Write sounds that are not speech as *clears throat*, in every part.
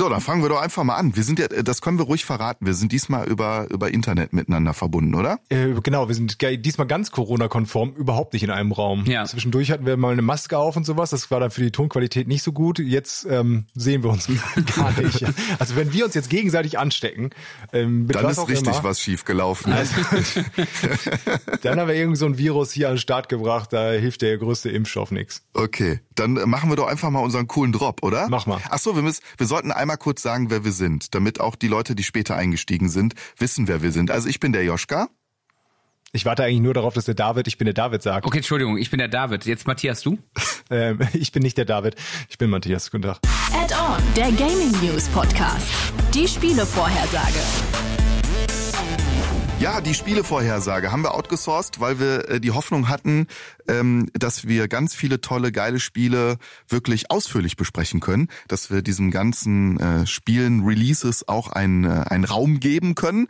So, dann fangen wir doch einfach mal an. Wir sind ja, das können wir ruhig verraten. Wir sind diesmal über, über Internet miteinander verbunden, oder? Äh, genau, wir sind diesmal ganz Corona-konform, überhaupt nicht in einem Raum. Ja. Zwischendurch hatten wir mal eine Maske auf und sowas. Das war dann für die Tonqualität nicht so gut. Jetzt ähm, sehen wir uns *laughs* gar nicht. Also wenn wir uns jetzt gegenseitig anstecken, ähm, dann ist richtig immer, was schief gelaufen. Also, *laughs* dann haben wir irgendwie so ein Virus hier an den Start gebracht. Da hilft der größte Impfstoff nichts. Okay, dann machen wir doch einfach mal unseren coolen Drop, oder? Mach mal. Ach so, wir müssen, wir sollten einmal kurz sagen, wer wir sind, damit auch die Leute, die später eingestiegen sind, wissen, wer wir sind. Also ich bin der Joschka. Ich warte eigentlich nur darauf, dass der David, ich bin der David sagt. Okay, Entschuldigung, ich bin der David. Jetzt Matthias, du? *laughs* ähm, ich bin nicht der David, ich bin Matthias. Guten Tag. Add-on, der Gaming News Podcast. Die Spielevorhersage. Ja, die Spielevorhersage haben wir outgesourced, weil wir äh, die Hoffnung hatten, dass wir ganz viele tolle, geile Spiele wirklich ausführlich besprechen können, dass wir diesem ganzen äh, Spielen, Releases auch einen, äh, einen Raum geben können.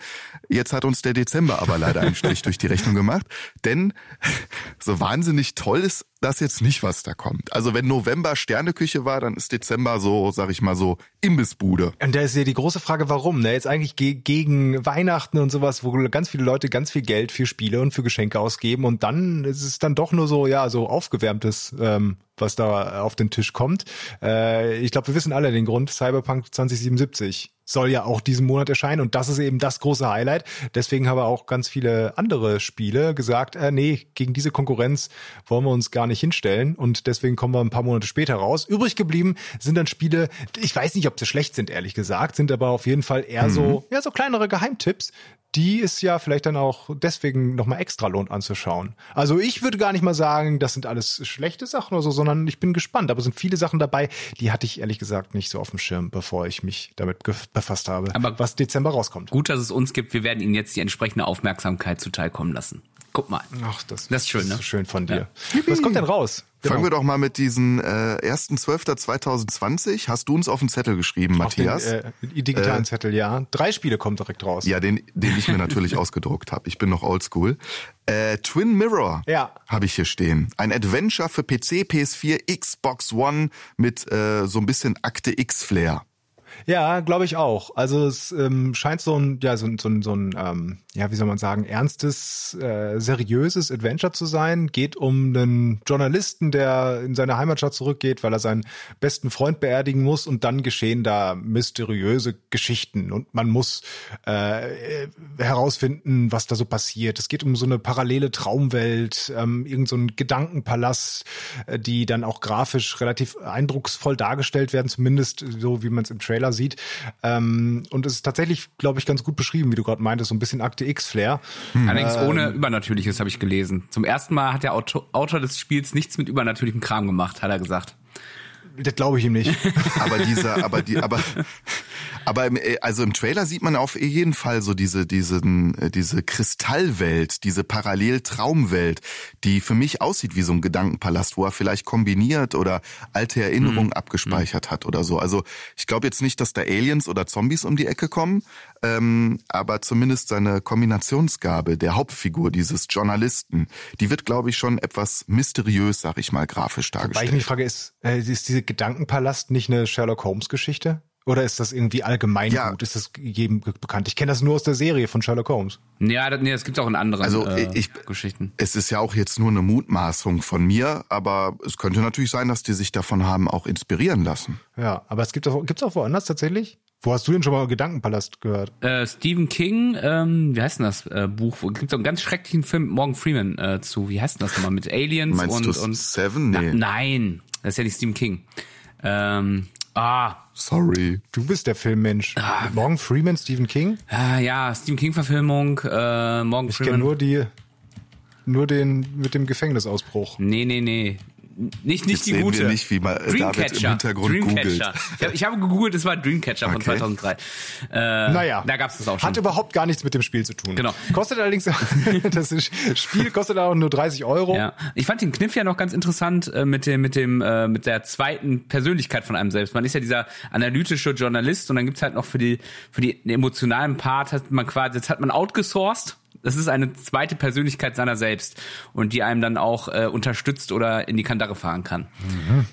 Jetzt hat uns der Dezember aber leider einen Strich durch die Rechnung gemacht, denn *laughs* so wahnsinnig toll ist das jetzt nicht, was da kommt. Also wenn November Sterneküche war, dann ist Dezember so, sag ich mal so, Imbissbude. Und da ist ja die große Frage, warum? Ne? Jetzt eigentlich ge gegen Weihnachten und sowas, wo ganz viele Leute ganz viel Geld für Spiele und für Geschenke ausgeben und dann ist es dann doch nur so, ja, so aufgewärmtes, ähm, was da auf den Tisch kommt. Äh, ich glaube, wir wissen alle den Grund. Cyberpunk 2077 soll ja auch diesen Monat erscheinen und das ist eben das große Highlight. Deswegen haben auch ganz viele andere Spiele gesagt, äh, nee, gegen diese Konkurrenz wollen wir uns gar nicht hinstellen und deswegen kommen wir ein paar Monate später raus. Übrig geblieben sind dann Spiele, ich weiß nicht, ob sie schlecht sind, ehrlich gesagt, sind aber auf jeden Fall eher mhm. so, ja, so kleinere Geheimtipps, die es ja vielleicht dann auch deswegen nochmal extra lohnt anzuschauen. Also ich würde gar nicht mal sagen, das sind alles schlechte Sachen oder so, sondern ich bin gespannt. Aber es sind viele Sachen dabei, die hatte ich ehrlich gesagt nicht so auf dem Schirm, bevor ich mich damit befasst habe, Aber was Dezember rauskommt. Gut, dass es uns gibt. Wir werden Ihnen jetzt die entsprechende Aufmerksamkeit zuteilkommen lassen. Guck mal. Ach, das, das ist schön, ne? Ist schön von dir. Ja. Was kommt denn raus? Genau. Fangen wir doch mal mit diesen äh, 1.12.2020. Hast du uns auf den Zettel geschrieben, Matthias? Den, äh, digitalen äh, Zettel, ja. Drei Spiele kommen direkt raus. Ja, den, den ich mir natürlich *laughs* ausgedruckt habe. Ich bin noch oldschool. Äh, Twin Mirror ja. habe ich hier stehen. Ein Adventure für PC, PS4, Xbox One mit äh, so ein bisschen Akte X-Flair. Ja, glaube ich auch. Also es ähm, scheint so ein, ja, so, so, so ein, ähm, ja, wie soll man sagen, ernstes, äh, seriöses Adventure zu sein. Geht um einen Journalisten, der in seine Heimatstadt zurückgeht, weil er seinen besten Freund beerdigen muss und dann geschehen da mysteriöse Geschichten und man muss äh, herausfinden, was da so passiert. Es geht um so eine parallele Traumwelt, ähm, irgend so ein Gedankenpalast, äh, die dann auch grafisch relativ eindrucksvoll dargestellt werden, zumindest so wie man es im Trailer Trailer sieht. Ähm, und es ist tatsächlich, glaube ich, ganz gut beschrieben, wie du gerade meintest, so ein bisschen Akte X-Flair. Hm. Allerdings ähm, ohne Übernatürliches habe ich gelesen. Zum ersten Mal hat der Autor, Autor des Spiels nichts mit übernatürlichem Kram gemacht, hat er gesagt. Das glaube ich ihm nicht. aber dieser, aber die, aber *laughs* aber im, äh, also im Trailer sieht man auf jeden Fall so diese, diesen, äh, diese Kristallwelt, diese Paralleltraumwelt, die für mich aussieht wie so ein Gedankenpalast, wo er vielleicht kombiniert oder alte Erinnerungen mhm. abgespeichert hat oder so. Also ich glaube jetzt nicht, dass da Aliens oder Zombies um die Ecke kommen, ähm, aber zumindest seine Kombinationsgabe der Hauptfigur dieses Journalisten, die wird, glaube ich, schon etwas mysteriös, sag ich mal, grafisch dargestellt. Weil ich mich frage, ist, äh, ist diese Gedankenpalast nicht eine Sherlock Holmes Geschichte? Oder ist das irgendwie allgemein ja. gut? Ist das jedem bekannt? Ich kenne das nur aus der Serie von Sherlock Holmes. Ja, das, nee, das gibt auch in anderen also, äh, ich, Geschichten. Es ist ja auch jetzt nur eine Mutmaßung von mir, aber es könnte natürlich sein, dass die sich davon haben auch inspirieren lassen. Ja, aber es gibt auch, gibt's auch woanders tatsächlich? Wo hast du denn schon mal Gedankenpalast gehört? Äh, Stephen King, ähm, wie heißt denn das äh, Buch? Gibt es einen ganz schrecklichen Film mit Morgan Freeman äh, zu? Wie heißt denn das nochmal? Mit Aliens Meinst und, du und Seven? Nee. Na, nein, das ist ja nicht Stephen King. Ähm, ah, Sorry. Du bist der Filmmensch. Ah, Morgan Freeman, Stephen King? Ah, ja, Stephen King-Verfilmung, äh, Morgan ich Freeman. Ich kenne nur die, nur den mit dem Gefängnisausbruch. Nee, nee, nee. Nicht, nicht Jetzt die gute. Wir nicht, wie mal David im Hintergrund Dreamcatcher. googelt. Ich habe, ich habe gegoogelt, es war Dreamcatcher okay. von 2003. Äh, naja. Da gab es das auch schon. Hat überhaupt gar nichts mit dem Spiel zu tun. Genau. Kostet allerdings, *laughs* das Spiel kostet auch nur 30 Euro. Ja. Ich fand den Kniff ja noch ganz interessant äh, mit dem, mit dem, äh, mit der zweiten Persönlichkeit von einem selbst. Man ist ja dieser analytische Journalist und dann gibt's halt noch für die, für die emotionalen Part hat man quasi, jetzt hat man outgesourced das ist eine zweite Persönlichkeit seiner selbst und die einem dann auch äh, unterstützt oder in die Kandare fahren kann. Mhm.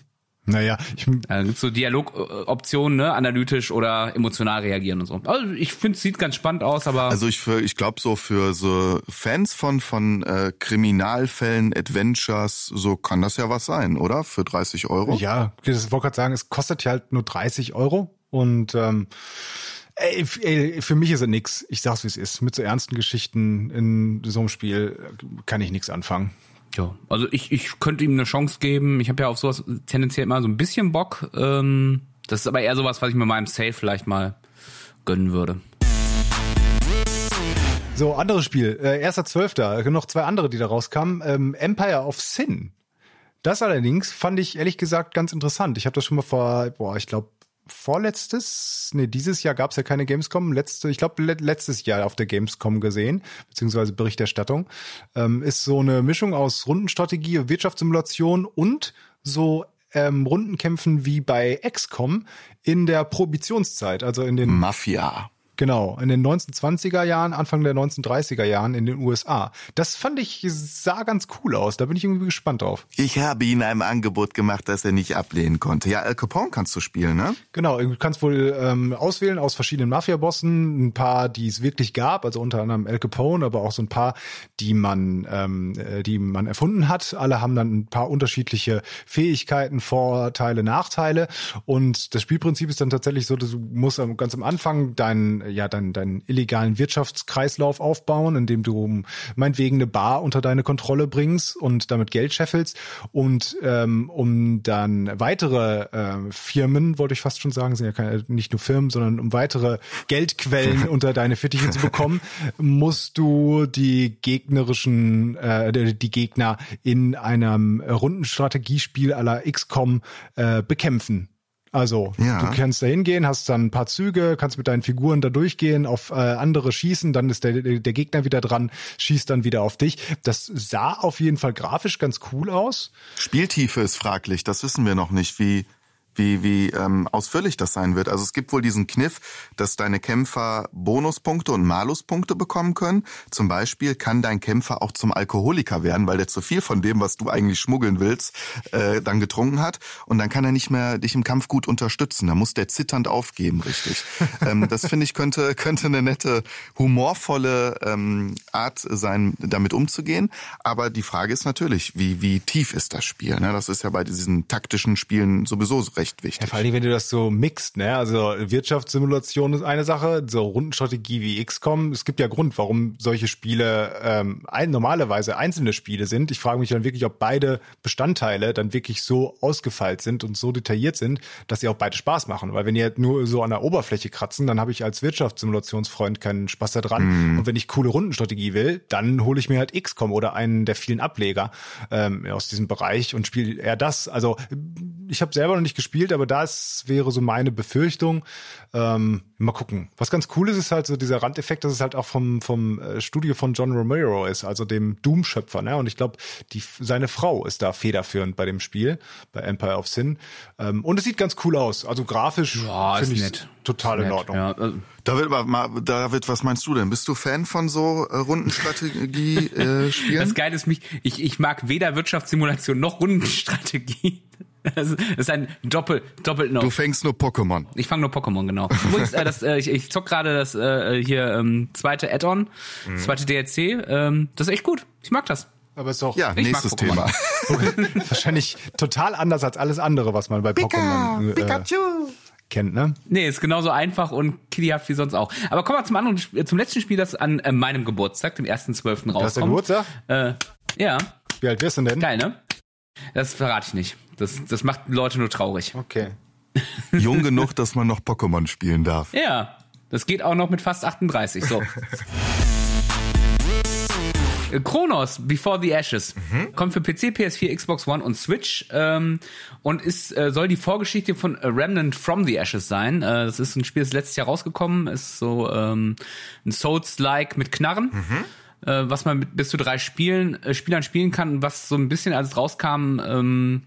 Naja, ich, Da gibt's so Dialogoptionen, ne? analytisch oder emotional reagieren und so. Also ich finde, es sieht ganz spannend aus, aber Also ich für, ich glaube so für so Fans von von äh, Kriminalfällen, Adventures, so kann das ja was sein, oder? Für 30 Euro. ja, ich wollte gerade sagen, es kostet ja halt nur 30 Euro und ähm, ey, f- ey, für mich ist es nix. Ich sag's wie es ist. Mit so ernsten Geschichten in so einem Spiel äh, kann ich nichts anfangen. ja. Also ich, ich könnte ihm eine Chance geben. Ich habe ja auf sowas tendenziell immer so ein bisschen Bock. Ähm, das ist aber eher sowas, was ich mir meinem Safe vielleicht mal gönnen würde. So, anderes Spiel. Äh, erster Zwölfter. Noch zwei andere, die da rauskamen. Ähm, Empire of Sin. Das allerdings fand ich ehrlich gesagt ganz interessant. Ich habe das schon mal vor, boah, ich glaube, vorletztes, nee, dieses Jahr gab es ja keine Gamescom, letzte, ich glaube le letztes Jahr auf der Gamescom gesehen, beziehungsweise Berichterstattung, ähm, ist so eine Mischung aus Rundenstrategie, Wirtschaftssimulation und so ähm, Rundenkämpfen wie bei XCOM in der Prohibitionszeit, also in den Mafia. Genau, in den 1920er Jahren, Anfang der 1930er Jahren in den USA. Das fand ich, sah ganz cool aus. Da bin ich irgendwie gespannt drauf. Ich habe ihm ein Angebot gemacht, das er nicht ablehnen konnte. Ja, Al Capone kannst du spielen, ne? Genau, du kannst wohl ähm, auswählen aus verschiedenen Mafia-Bossen, ein paar, die es wirklich gab, also unter anderem Al Capone, aber auch so ein paar, die man, ähm, äh, die man erfunden hat. Alle haben dann ein paar unterschiedliche Fähigkeiten, Vorteile, Nachteile. Und das Spielprinzip ist dann tatsächlich so, dass du musst ganz am Anfang deinen, ja, deinen, deinen illegalen Wirtschaftskreislauf aufbauen, indem du meinetwegen eine Bar unter deine Kontrolle bringst und damit Geld scheffelst. Und ähm, um dann weitere äh, Firmen, wollte ich fast schon sagen, sind ja keine, nicht nur Firmen, sondern um weitere Geldquellen *laughs* unter deine Fittiche zu bekommen, musst du die gegnerischen, äh, die Gegner in einem Rundenstrategiespiel aller XCOM äh, bekämpfen. Also Ja. du kannst da hingehen, hast dann ein paar Züge, kannst mit deinen Figuren da durchgehen, auf äh, andere schießen, dann ist der, der Gegner wieder dran, schießt dann wieder auf dich. Das sah auf jeden Fall grafisch ganz cool aus. Spieltiefe ist fraglich, das wissen wir noch nicht, wie, wie, wie ähm, ausführlich das sein wird. Also es gibt wohl diesen Kniff, dass deine Kämpfer Bonuspunkte und Maluspunkte bekommen können. Zum Beispiel kann dein Kämpfer auch zum Alkoholiker werden, weil der zu viel von dem, was du eigentlich schmuggeln willst, äh, dann getrunken hat. Und dann kann er nicht mehr dich im Kampf gut unterstützen. Da muss der zitternd aufgeben, richtig. *laughs* ähm, das finde ich könnte, könnte eine nette, humorvolle ähm, Art sein, damit umzugehen. Aber die Frage ist natürlich, wie, wie tief ist das Spiel? Ne? Das ist ja bei diesen taktischen Spielen sowieso recht Ja, wichtig. vor allem, wenn du das so mixt, ne? Also Wirtschaftssimulation ist eine Sache, so Rundenstrategie wie XCOM. Es gibt ja Grund, warum solche Spiele ähm, ein, normalerweise einzelne Spiele sind. Ich frage mich dann wirklich, ob beide Bestandteile dann wirklich so ausgefeilt sind und so detailliert sind, dass sie auch beide Spaß machen. Weil wenn die halt nur so an der Oberfläche kratzen, dann habe ich als Wirtschaftssimulationsfreund keinen Spaß daran. Und wenn ich coole Rundenstrategie will, dann hole ich mir halt XCOM oder einen der vielen Ableger ähm, aus diesem Bereich und spiele eher das. Also ich habe selber noch nicht gespielt, aber das wäre so meine Befürchtung. Ähm, mal gucken. Was ganz cool ist, ist halt so dieser Randeffekt, dass es halt auch vom, vom äh, Studio von John Romero ist, also dem Doom-Schöpfer. Ne? Und ich glaube, die seine Frau ist da federführend bei dem Spiel, bei Empire of Sin. Ähm, und es sieht ganz cool aus. Also grafisch Ja, ist finde ich nett. total Ist in nett, Ordnung. Ja, also, David, ma- ma- David, was meinst du denn? Bist du Fan von so äh, Rundenstrategie-Spielen? Äh, Spielen? Das Geile ist mich, ich, ich mag weder Wirtschaftssimulation noch Rundenstrategie. Das ist ein Doppel, doppelt no. du fängst nur Pokémon. Ich fange nur Pokémon, genau. Übrigens, äh, das, äh, ich, ich zock gerade das äh, hier ähm, zweite Add-on, das zweite DLC. Ähm, das ist echt gut. Ich mag das. Aber ist doch Ja, Ich nächstes. Thema. *laughs* wahrscheinlich total anders als alles andere, was man bei Pokémon äh, kennt, ne? Nee, ist genauso einfach und kiddyhaft wie sonst auch. Aber kommen wir zum anderen, zum letzten Spiel, das an äh, meinem Geburtstag, dem 1.12. rauskommt. Du hast ja Geburtstag? Äh, ja, Wie alt wirst du denn? geil, ne? Das verrate ich nicht. Das, das macht Leute nur traurig. Okay. *laughs* *laughs* Jung genug, dass man noch Pokémon spielen darf. Ja, das geht auch noch mit fast 38. So. *laughs* Chronos Before the Ashes kommt für PC, PS4, Xbox One und Switch ähm, und ist äh, soll die Vorgeschichte von A Remnant from the Ashes sein. Äh, das ist ein Spiel, das letztes Jahr rausgekommen, ist so ähm, ein Souls-like mit Knarren. Äh, was man mit bis zu drei Spielen, äh, Spielern spielen kann, was so ein bisschen, als es rauskam, ähm,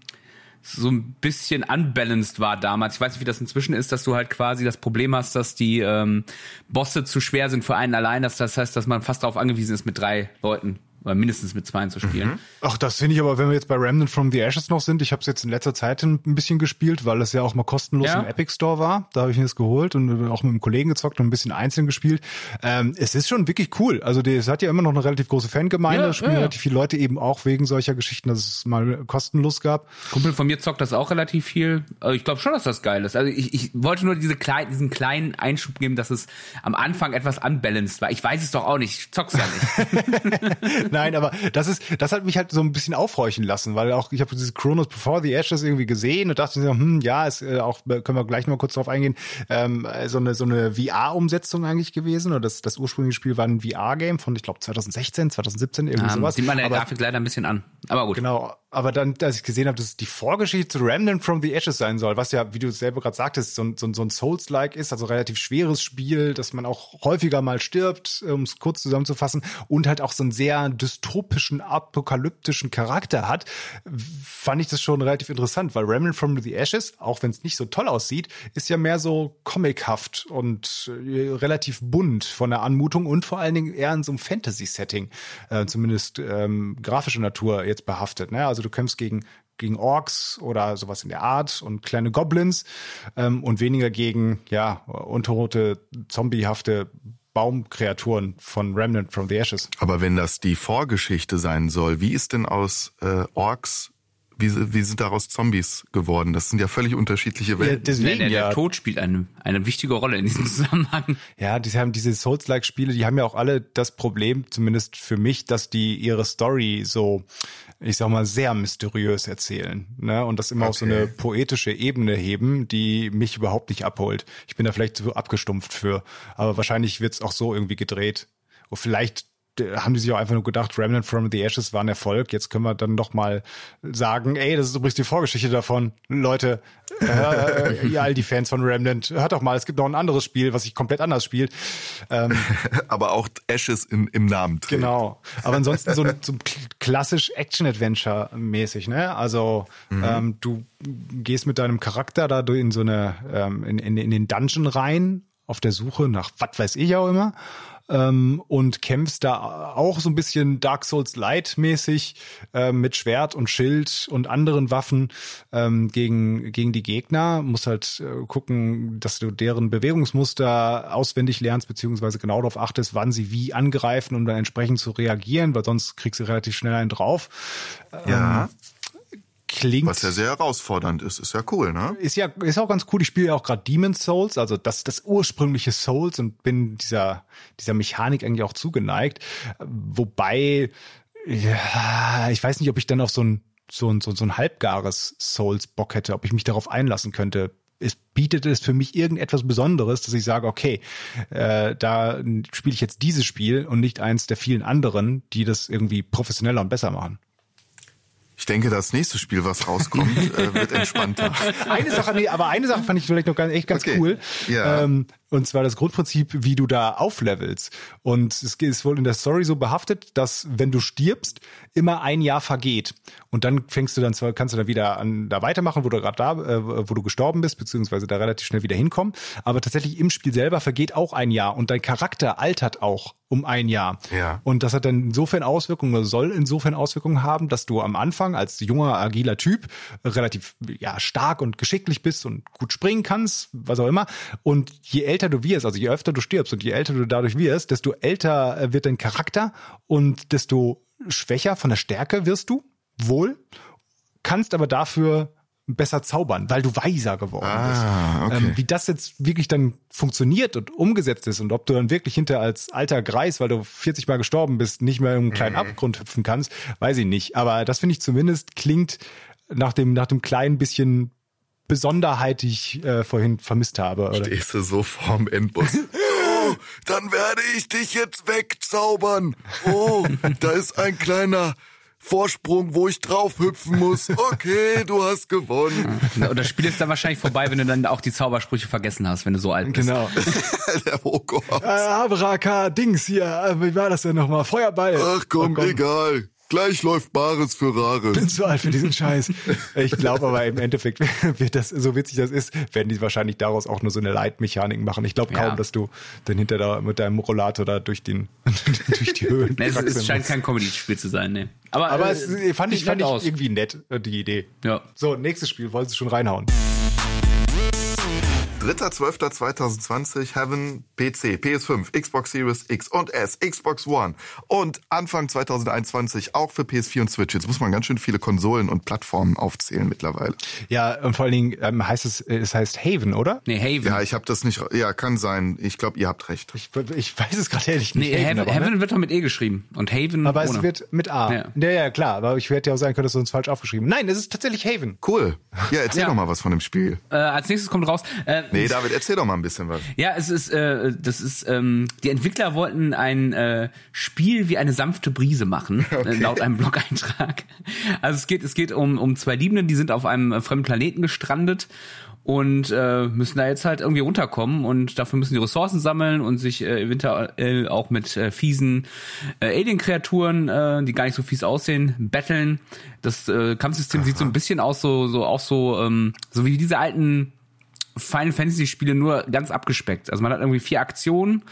so ein bisschen unbalanced war damals. Ich weiß nicht, wie das inzwischen ist, dass du halt quasi das Problem hast, dass die ähm, Bosse zu schwer sind für einen allein. Das, das heißt, dass man fast darauf angewiesen ist, mit drei Leuten oder mindestens mit zweien zu spielen. Mhm. Ach, das finde ich aber, wenn wir jetzt bei Remnant from the Ashes noch sind, ich habe es jetzt in letzter Zeit ein bisschen gespielt, weil es ja auch mal kostenlos ja. im Epic Store war. Da habe ich mir das geholt und auch mit einem Kollegen gezockt und ein bisschen einzeln gespielt. Ähm, es ist schon wirklich cool. Also es hat ja immer noch eine relativ große Fangemeinde, ja, spielen ja. relativ viele Leute eben auch wegen solcher Geschichten, dass es mal kostenlos gab. Kumpel von mir zockt das auch relativ viel. Also ich glaube schon, dass das geil ist. Also ich, ich wollte nur diese klein, diesen kleinen Einschub geben, dass es am Anfang etwas unbalanced war. Ich weiß es doch auch nicht. Ich zock's ja nicht. *laughs* *laughs* Nein, aber das ist, das hat mich halt so ein bisschen aufhorchen lassen, weil auch ich habe dieses Chronos Before the Ashes irgendwie gesehen und dachte mir, hm, ja, ist äh, auch können wir gleich noch mal kurz drauf eingehen, ähm, so eine so eine VR-Umsetzung eigentlich gewesen oder das das ursprüngliche Spiel war ein VR-Game von ich glaube 2016, 2017 irgendwie um, sowas. Sieht man der Grafik leider ein bisschen an, aber gut. Genau, aber dann, als ich gesehen habe, dass die Vorgeschichte zu Remnant from the Ashes sein soll, was ja, wie du selber gerade sagtest, so, so, so ein Souls-like ist, also relativ schweres Spiel, dass man auch häufiger mal stirbt, um es kurz zusammenzufassen, und halt auch so einen sehr dystopischen, apokalyptischen Charakter hat, fand ich das schon relativ interessant, weil Remnant from the Ashes, auch wenn es nicht so toll aussieht, ist ja mehr so comichaft und äh, relativ bunt von der Anmutung und vor allen Dingen eher in so einem Fantasy-Setting, äh, zumindest ähm, grafische Natur jetzt behaftet. Ne? Also also du kämpfst gegen gegen Orks oder sowas in der Art und kleine Goblins ähm, und weniger gegen ja unterrote zombiehafte Baumkreaturen von Remnant from the Ashes. Aber wenn das die Vorgeschichte sein soll, wie ist denn aus äh, Orks wie, wie sind daraus Zombies geworden? Das sind ja völlig unterschiedliche Welten. Ja, deswegen, der, der, ja. Tod spielt eine, eine wichtige Rolle in diesem Zusammenhang. Ja, die haben diese Souls-like-Spiele, die haben ja auch alle das Problem, zumindest für mich, dass die ihre Story so, ich sag mal, sehr mysteriös erzählen. Ne? Und das immer okay. auf so eine poetische Ebene heben, die mich überhaupt nicht abholt. Ich bin da vielleicht so abgestumpft für. Aber wahrscheinlich wird's auch so irgendwie gedreht. Und vielleicht haben die sich auch einfach nur gedacht, Remnant from the Ashes war ein Erfolg. Jetzt können wir dann doch mal sagen, ey, das ist übrigens die Vorgeschichte davon. Leute, äh, *laughs* ihr all die Fans von Remnant, hört doch mal, es gibt noch ein anderes Spiel, was sich komplett anders spielt. Ähm, *laughs* Aber auch Ashes in, im Namen. Trägt. Genau. Aber ansonsten so, so klassisch Action-Adventure-mäßig, ne? Also mhm. ähm, du gehst mit deinem Charakter da in so eine, ähm, in, in, in den Dungeon rein auf der Suche nach was weiß ich auch immer ähm, und kämpfst da auch so ein bisschen Dark Souls Light mäßig äh, mit Schwert und Schild und anderen Waffen ähm, gegen gegen die Gegner. Musst halt äh, gucken, dass du deren Bewegungsmuster auswendig lernst beziehungsweise genau darauf achtest, wann sie wie angreifen, um dann entsprechend zu reagieren, weil sonst kriegst du relativ schnell einen drauf. Ja. Ähm, klingt. Was ja sehr herausfordernd ist, ist ja cool, ne? Ist ja, ist auch ganz cool. Ich spiele ja auch gerade Demon's Souls, also das, das ursprüngliche Souls und bin dieser, dieser Mechanik eigentlich auch zugeneigt. Wobei, ja, ich weiß nicht, ob ich dann auf so ein, so ein, so ein halbgares Souls Bock hätte, ob ich mich darauf einlassen könnte es bietet es für mich irgendetwas Besonderes, dass ich sage, okay, äh, da spiele ich jetzt dieses Spiel und nicht eins der vielen anderen, die das irgendwie professioneller und besser machen. Ich denke, das nächste Spiel, was rauskommt, *laughs* äh, wird entspannter. Eine Sache, nee, aber eine Sache fand ich vielleicht noch ganz, echt ganz okay. cool. Ja. Ähm, und zwar das Grundprinzip, wie du da auflevelst. Und es ist wohl in der Story so behaftet, dass wenn du stirbst, immer ein Jahr vergeht. Und dann fängst du dann zwar, kannst du dann wieder an, da weitermachen, wo du gerade da, äh, wo du gestorben bist, beziehungsweise da relativ schnell wieder hinkommen. Aber tatsächlich im Spiel selber vergeht auch ein Jahr und dein Charakter altert auch um ein Jahr. Ja. Und das hat dann insofern Auswirkungen, oder soll insofern Auswirkungen haben, dass du am Anfang als junger, agiler Typ relativ ja, stark und geschicklich bist und gut springen kannst, was auch immer. Und je älter du wirst, also je öfter du stirbst und je älter du dadurch wirst, desto älter äh, wird dein Charakter und desto schwächer von der Stärke wirst du, wohl, kannst aber dafür besser zaubern, weil du weiser geworden ah, bist. Okay. Ähm, wie das jetzt wirklich dann funktioniert und umgesetzt ist und ob du dann wirklich hinter als alter Greis, weil du 40 Mal gestorben bist, nicht mehr in einen kleinen mhm. Abgrund hüpfen kannst, weiß ich nicht. Aber das finde ich zumindest klingt nach dem, nach dem kleinen bisschen Besonderheit, die ich äh, vorhin vermisst habe. Oder? Stehst du so vorm Endboss. *laughs* oh, dann werde ich dich jetzt wegzaubern. Oh, da ist ein kleiner Vorsprung, wo ich drauf hüpfen muss. Okay, du hast gewonnen. Und das Spiel ist dann wahrscheinlich vorbei, wenn du dann auch die Zaubersprüche vergessen hast, wenn du so alt bist. Genau. *laughs* Der Hogwarts. Äh, Abraka, Dings hier. Äh, wie war das denn nochmal? Feuerball. Ach komm, oh, egal. Gleich läuft Bares für Rares. bin zu alt für diesen Scheiß. Ich glaube aber im Endeffekt *laughs* wird das, so witzig das ist, werden die wahrscheinlich daraus auch nur so eine Leitmechanik machen. Ich glaube kaum, Ja. dass du dann hinter da mit deinem Rollator da durch den, *laughs* durch die Höhen Nee, es, es scheint kein Comedy-Spiel zu sein, ne. Aber, Aber äh, es fand ich, fand ich aus. irgendwie nett, äh, die Idee. Ja. So, nächstes Spiel, wolltest du schon reinhauen. 3.12.2020 Heaven PC, PS5, Xbox Series X und S, Xbox One und Anfang 2021 auch für PS4 und Switch. Jetzt muss man ganz schön viele Konsolen und Plattformen aufzählen mittlerweile. Ja, und vor allen Dingen ähm, heißt es, äh, es heißt Haven, oder? Nee, Haven. Ja, ich habe das nicht. Ja, kann sein. Ich glaube, ihr habt recht. Ich, ich weiß es gerade ehrlich nicht. nee, Heaven, aber, Heaven, ne? wird doch mit E geschrieben. Und Haven aber ohne. es wird mit A. Ja. Ja. ja, klar. Aber ich hätte ja auch sagen können, dass du uns falsch aufgeschrieben. Nein, es ist tatsächlich Haven. Cool. Ja, erzähl Ja. doch mal was von dem Spiel. äh, als nächstes kommt raus. Äh, Nee, David, erzähl doch mal ein bisschen was. Ja, es ist, äh, das ist, ähm, die Entwickler wollten ein äh, Spiel wie eine sanfte Brise machen, *laughs* äh, laut einem Blog-Eintrag. Also es geht, es geht um, um zwei Liebenden, die sind auf einem äh, fremden Planeten gestrandet und äh, müssen da jetzt halt irgendwie runterkommen und dafür müssen die Ressourcen sammeln und sich äh, eventuell auch mit äh, fiesen äh, Alien-Kreaturen, äh, die gar nicht so fies aussehen, betteln. Das äh, Kampfsystem sieht so ein bisschen aus, so, so auch so, ähm, so wie diese alten Final Fantasy Spiele nur ganz abgespeckt. Also man hat irgendwie vier Aktionen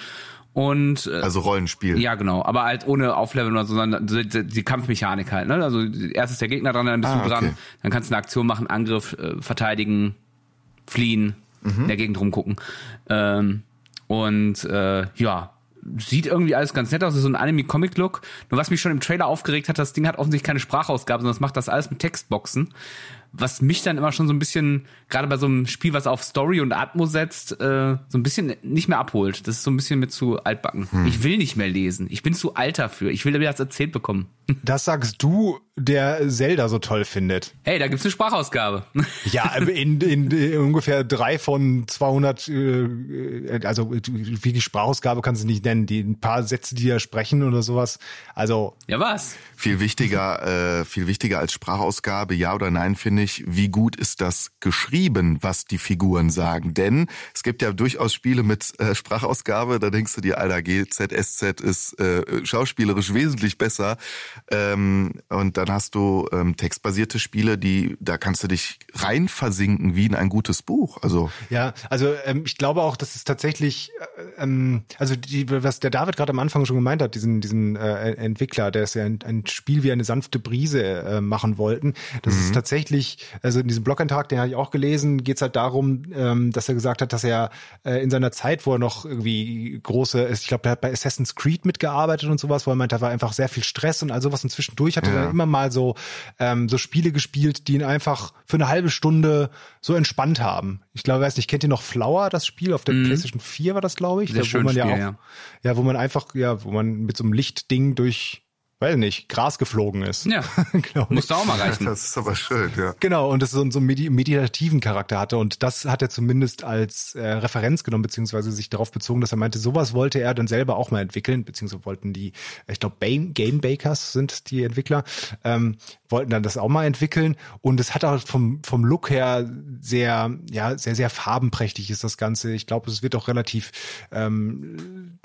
und äh, Also Rollenspiel. ja genau, aber halt ohne Aufleveln oder so, sondern die, die Kampfmechanik halt. Ne? Also erst ist der Gegner dran, dann bist Ah, du dran, okay. dann kannst du eine Aktion machen, Angriff, äh, verteidigen, fliehen, Mhm. in der Gegend rumgucken. Ähm, und äh, ja, sieht irgendwie alles ganz nett aus, ist so ein Anime-Comic-Look. Nur was mich schon im Trailer aufgeregt hat, das Ding hat offensichtlich keine Sprachausgabe, sondern es macht das alles mit Textboxen. Was mich dann immer schon so ein bisschen, gerade bei so einem Spiel, was auf Story und Atmo setzt, äh, so ein bisschen nicht mehr abholt. Das ist so ein bisschen mit zu altbacken. Hm. Ich will nicht mehr lesen. Ich bin zu alt dafür. Ich will mir das erzählt bekommen. *laughs* Das sagst du, der Zelda so toll findet. Hey, da gibt's eine Sprachausgabe. *laughs* Ja, in, in, in ungefähr drei von 200, äh, also wie die Sprachausgabe kannst du nicht nennen, die ein paar Sätze, die da sprechen oder sowas. Also ja, was? Viel wichtiger, äh, viel wichtiger als Sprachausgabe, ja oder nein, finde ich, wie gut ist das geschrieben, was die Figuren sagen. Denn es gibt ja durchaus Spiele mit äh, Sprachausgabe, da denkst du dir, Alter, GZSZ ist äh, schauspielerisch wesentlich besser. Ähm, und dann hast du ähm, textbasierte Spiele, die, da kannst du dich rein versinken wie in ein gutes Buch. Also Ja, also ähm, ich glaube auch, dass es tatsächlich, äh, ähm, also die, was der David gerade am Anfang schon gemeint hat, diesen diesen äh, Entwickler, der es ja ein, ein Spiel wie eine sanfte Brise äh, machen wollten, das ist tatsächlich, also in diesem Blog-Eintrag, den habe ich auch gelesen, geht es halt darum, ähm, dass er gesagt hat, dass er äh, in seiner Zeit, wo er noch irgendwie große, ich glaube, er hat bei Assassin's Creed mitgearbeitet und sowas, wo er meinte, da war einfach sehr viel Stress und all sowas und zwischendurch hat er Ja. dann immer mal so ähm, so Spiele gespielt, die ihn einfach für eine halbe Stunde so entspannt haben. Ich glaube, weiß nicht, kennt ihr noch Flower, das Spiel auf der PlayStation 4 war das, glaube ich, Mhm. Sehr Da, wo man ja Spiel, auch ja. ja, wo man einfach ja, wo man mit so einem Lichtding durch weiß nicht, Gras geflogen ist. Ja, *laughs* muss da auch mal reichen. das ist aber schön, ja. Genau, und das so, so einen medi meditativen Charakter hatte. Und das hat er zumindest als äh, Referenz genommen, beziehungsweise sich darauf bezogen, dass er meinte, sowas wollte er dann selber auch mal entwickeln, beziehungsweise wollten die, ich glaube, Game Bakers sind die Entwickler, ähm, wollten dann das auch mal entwickeln. Und es hat auch vom, vom Look her sehr, ja, sehr, sehr farbenprächtig ist das Ganze. Ich glaube, es wird auch relativ, ähm,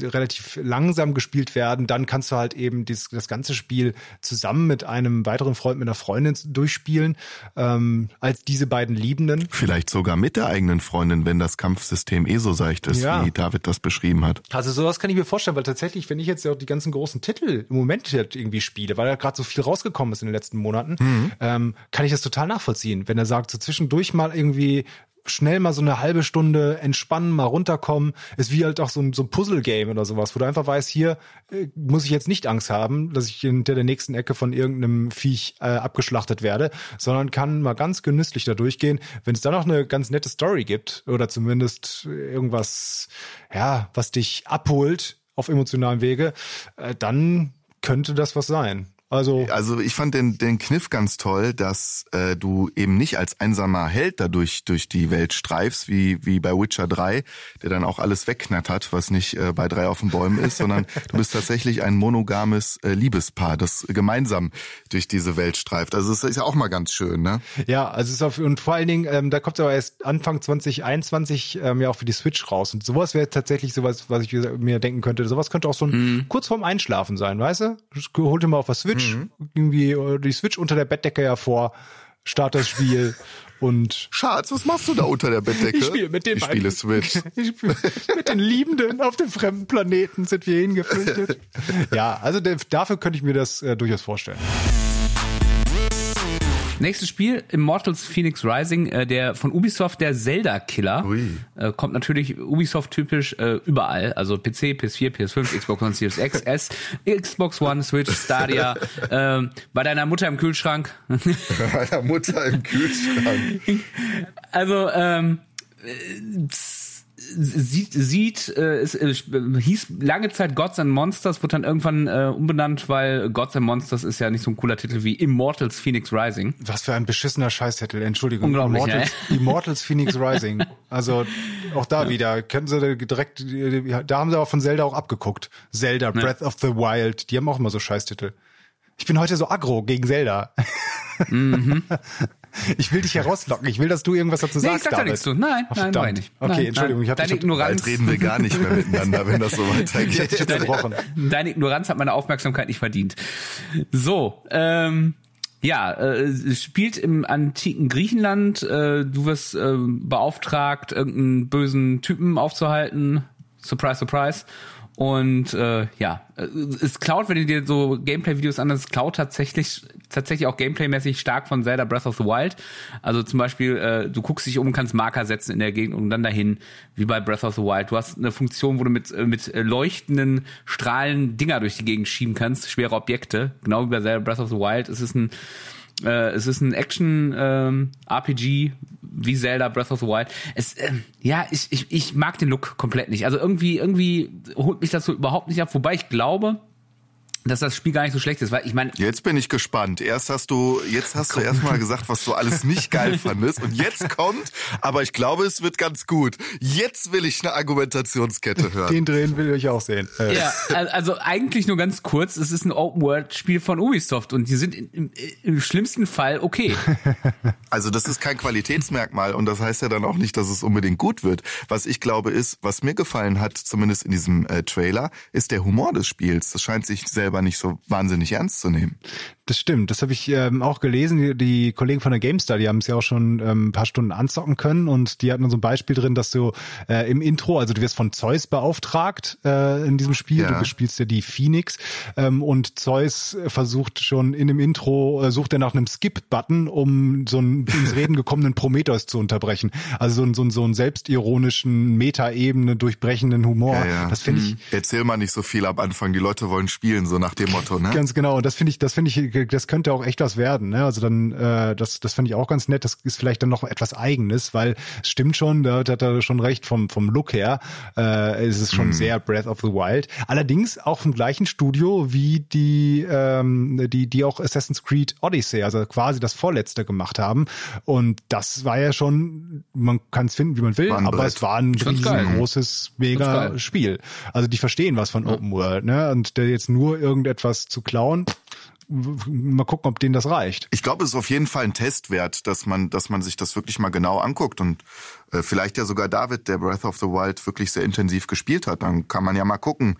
relativ langsam gespielt werden. Dann kannst du halt eben dieses, das ganze Spiel zusammen mit einem weiteren Freund, mit einer Freundin durchspielen, ähm, als diese beiden Liebenden. Vielleicht sogar mit der eigenen Freundin, wenn das Kampfsystem eh so seicht ist, Ja. wie David das beschrieben hat. Also sowas kann ich mir vorstellen, weil tatsächlich, wenn ich jetzt ja auch die ganzen großen Titel im Moment jetzt irgendwie spiele, weil da gerade so viel rausgekommen ist in den letzten Monaten, ähm, kann ich das total nachvollziehen. Wenn er sagt, so zwischendurch mal irgendwie schnell mal so eine halbe Stunde entspannen, mal runterkommen, ist wie halt auch so ein, so ein Puzzle-Game oder sowas, wo du einfach weißt, hier äh, muss ich jetzt nicht Angst haben, dass ich hinter der nächsten Ecke von irgendeinem Viech äh, abgeschlachtet werde, sondern kann mal ganz genüsslich da durchgehen. Wenn es dann noch eine ganz nette Story gibt oder zumindest irgendwas, ja, was dich abholt auf emotionalen Wege, äh, dann könnte das was sein. Also Also ich fand den, den Kniff ganz toll, dass äh, du eben nicht als einsamer Held dadurch durch die Welt streifst, wie, wie bei Witcher 3, der dann auch alles wegknattert, was nicht äh, bei drei auf den Bäumen ist, sondern *laughs* du bist tatsächlich ein monogames äh, Liebespaar, das gemeinsam durch diese Welt streift. Also das ist ja auch mal ganz schön, ne? Ja, also es ist auf, und vor allen Dingen, ähm, da kommt es aber erst Anfang 2021 ähm, ja auch für die Switch raus. Und sowas wäre tatsächlich sowas, was ich mir denken könnte. Sowas könnte auch so ein kurz vorm Einschlafen sein, weißt du? Hol dir mal auf der Switch, Switch irgendwie, äh, die Switch unter der Bettdecke hervor, start das Spiel und Schatz, was machst du da unter der Bettdecke? ich spiele mit den ich beiden. spiele Switch. *laughs* Ich spiel, mit den Liebenden auf dem fremden Planeten sind wir hingeflüchtet. *laughs* ja, also dafür könnte ich mir das äh, durchaus vorstellen. Nächstes Spiel, Immortals Phoenix Rising, äh, der von Ubisoft, der Zelda-Killer. Äh, kommt natürlich Ubisoft-typisch äh, überall. Also PC, PS4, PS5, Xbox One, Series X, *laughs* S, Xbox One, Switch, Stadia. *laughs* ähm, bei deiner Mutter im Kühlschrank. Meiner Mutter im Kühlschrank. *laughs* Also, ähm, äh, sieht, sieht äh, es äh, hieß lange Zeit Gods and Monsters, wurde dann irgendwann äh, umbenannt, weil Gods and Monsters ist ja nicht so ein cooler Titel wie Immortals Phoenix Rising. Was für ein beschissener Scheißtitel, Entschuldigung. Unglaublich, Immortals, *laughs* Immortals Phoenix Rising. Also auch da wieder, können sie direkt, da haben sie aber von Zelda auch abgeguckt. Zelda, Breath of the Wild, die haben auch immer so Scheißtitel. Ich bin heute so aggro gegen Zelda. Mhm. *laughs* Ich will dich herauslocken. Ich will, dass du irgendwas dazu Nee, ich sagst. sag da nichts zu. Nein, Oh, nein, verdammt. nein, nicht. Okay, nein, Entschuldigung, ich hab Deine dich- Ignoranz. Bald reden wir gar nicht mehr miteinander, wenn das so *laughs* weitergeht. dich unterbrochen. Deine Ignoranz hat meine Aufmerksamkeit nicht verdient. So, ähm, ja, äh, es spielt im antiken Griechenland. Äh, du wirst äh, beauftragt, irgendeinen bösen Typen aufzuhalten. Surprise, surprise. Und äh, ja, äh, es klaut, wenn du dir so Gameplay-Videos anhörst, es klaut tatsächlich tatsächlich auch Gameplay-mäßig stark von Zelda Breath of the Wild. Also zum Beispiel, äh, du guckst dich um, kannst Marker setzen in der Gegend und dann dahin, wie bei Breath of the Wild. Du hast eine Funktion, wo du mit, äh, mit leuchtenden Strahlen Dinger durch die Gegend schieben kannst, schwere Objekte. Genau wie bei Zelda Breath of the Wild. Es ist ein äh, es ist ein Action ähm, wie Zelda Breath of the Wild. Es ähm, ja, ich, ich ich mag den Look komplett nicht. Also irgendwie irgendwie holt mich das so überhaupt nicht ab, wobei ich glaube, dass das Spiel gar nicht so schlecht ist, weil ich meine, Jetzt bin ich gespannt. Erst hast du, jetzt hast du erstmal gesagt, was du alles nicht geil fandest. Und jetzt kommt, aber ich glaube, es wird ganz gut. Jetzt will ich eine Argumentationskette hören. Den drehen will ich auch sehen. Äh, Ja, al- also eigentlich nur ganz kurz, es ist ein Open-World-Spiel von Ubisoft und die sind im, im, im schlimmsten Fall okay. *laughs* Also das ist kein Qualitätsmerkmal und das heißt ja dann auch nicht, dass es unbedingt gut wird. Was ich glaube ist, was mir gefallen hat, zumindest in diesem äh, Trailer, ist der Humor des Spiels. Das scheint sich selber nicht so wahnsinnig ernst zu nehmen. Das stimmt, das habe ich ähm, auch gelesen. Die, die Kollegen von der GameStar, die haben es ja auch schon ähm, ein paar Stunden anzocken können und die hatten so ein Beispiel drin, dass du äh, im Intro, also du wirst von Zeus beauftragt äh, in diesem Spiel, Ja. du spielst ja die Phoenix ähm, und Zeus versucht schon in dem Intro, äh, sucht er nach einem Skip-Button, um so einen *laughs* ins Reden gekommenen Prometheus zu unterbrechen. Also so, einen- so, einen- so einen selbstironischen, Metaebene durchbrechenden Humor. Ja, ja. Das finde ich Erzähl mal nicht so viel am Anfang. Die Leute wollen spielen, so nach dem Motto, ne? *laughs* Ganz genau. Und das finde ich, das finde ich, das könnte auch echt was werden. Ne? Also dann, äh, das, das finde ich auch ganz nett. Das ist vielleicht dann noch etwas Eigenes, weil es stimmt schon, da hat er schon recht vom vom Look her. Äh, ist es schon sehr Breath of the Wild. Allerdings auch vom gleichen Studio wie die, ähm, die, die auch Assassin's Creed Odyssey, also quasi das vorletzte gemacht haben. Und das war ja schon, man kann es finden, wie man will, aber es war ein riesengroßes, mega. Spiel. Also die verstehen was von Open World, ne? Und der jetzt nur irgendetwas zu klauen, mal gucken, ob denen das reicht. Ich glaube, es ist auf jeden Fall ein Testwert, dass man, dass man sich das wirklich mal genau anguckt und äh, vielleicht ja sogar David, der Breath of the Wild wirklich sehr intensiv gespielt hat, dann kann man ja mal gucken,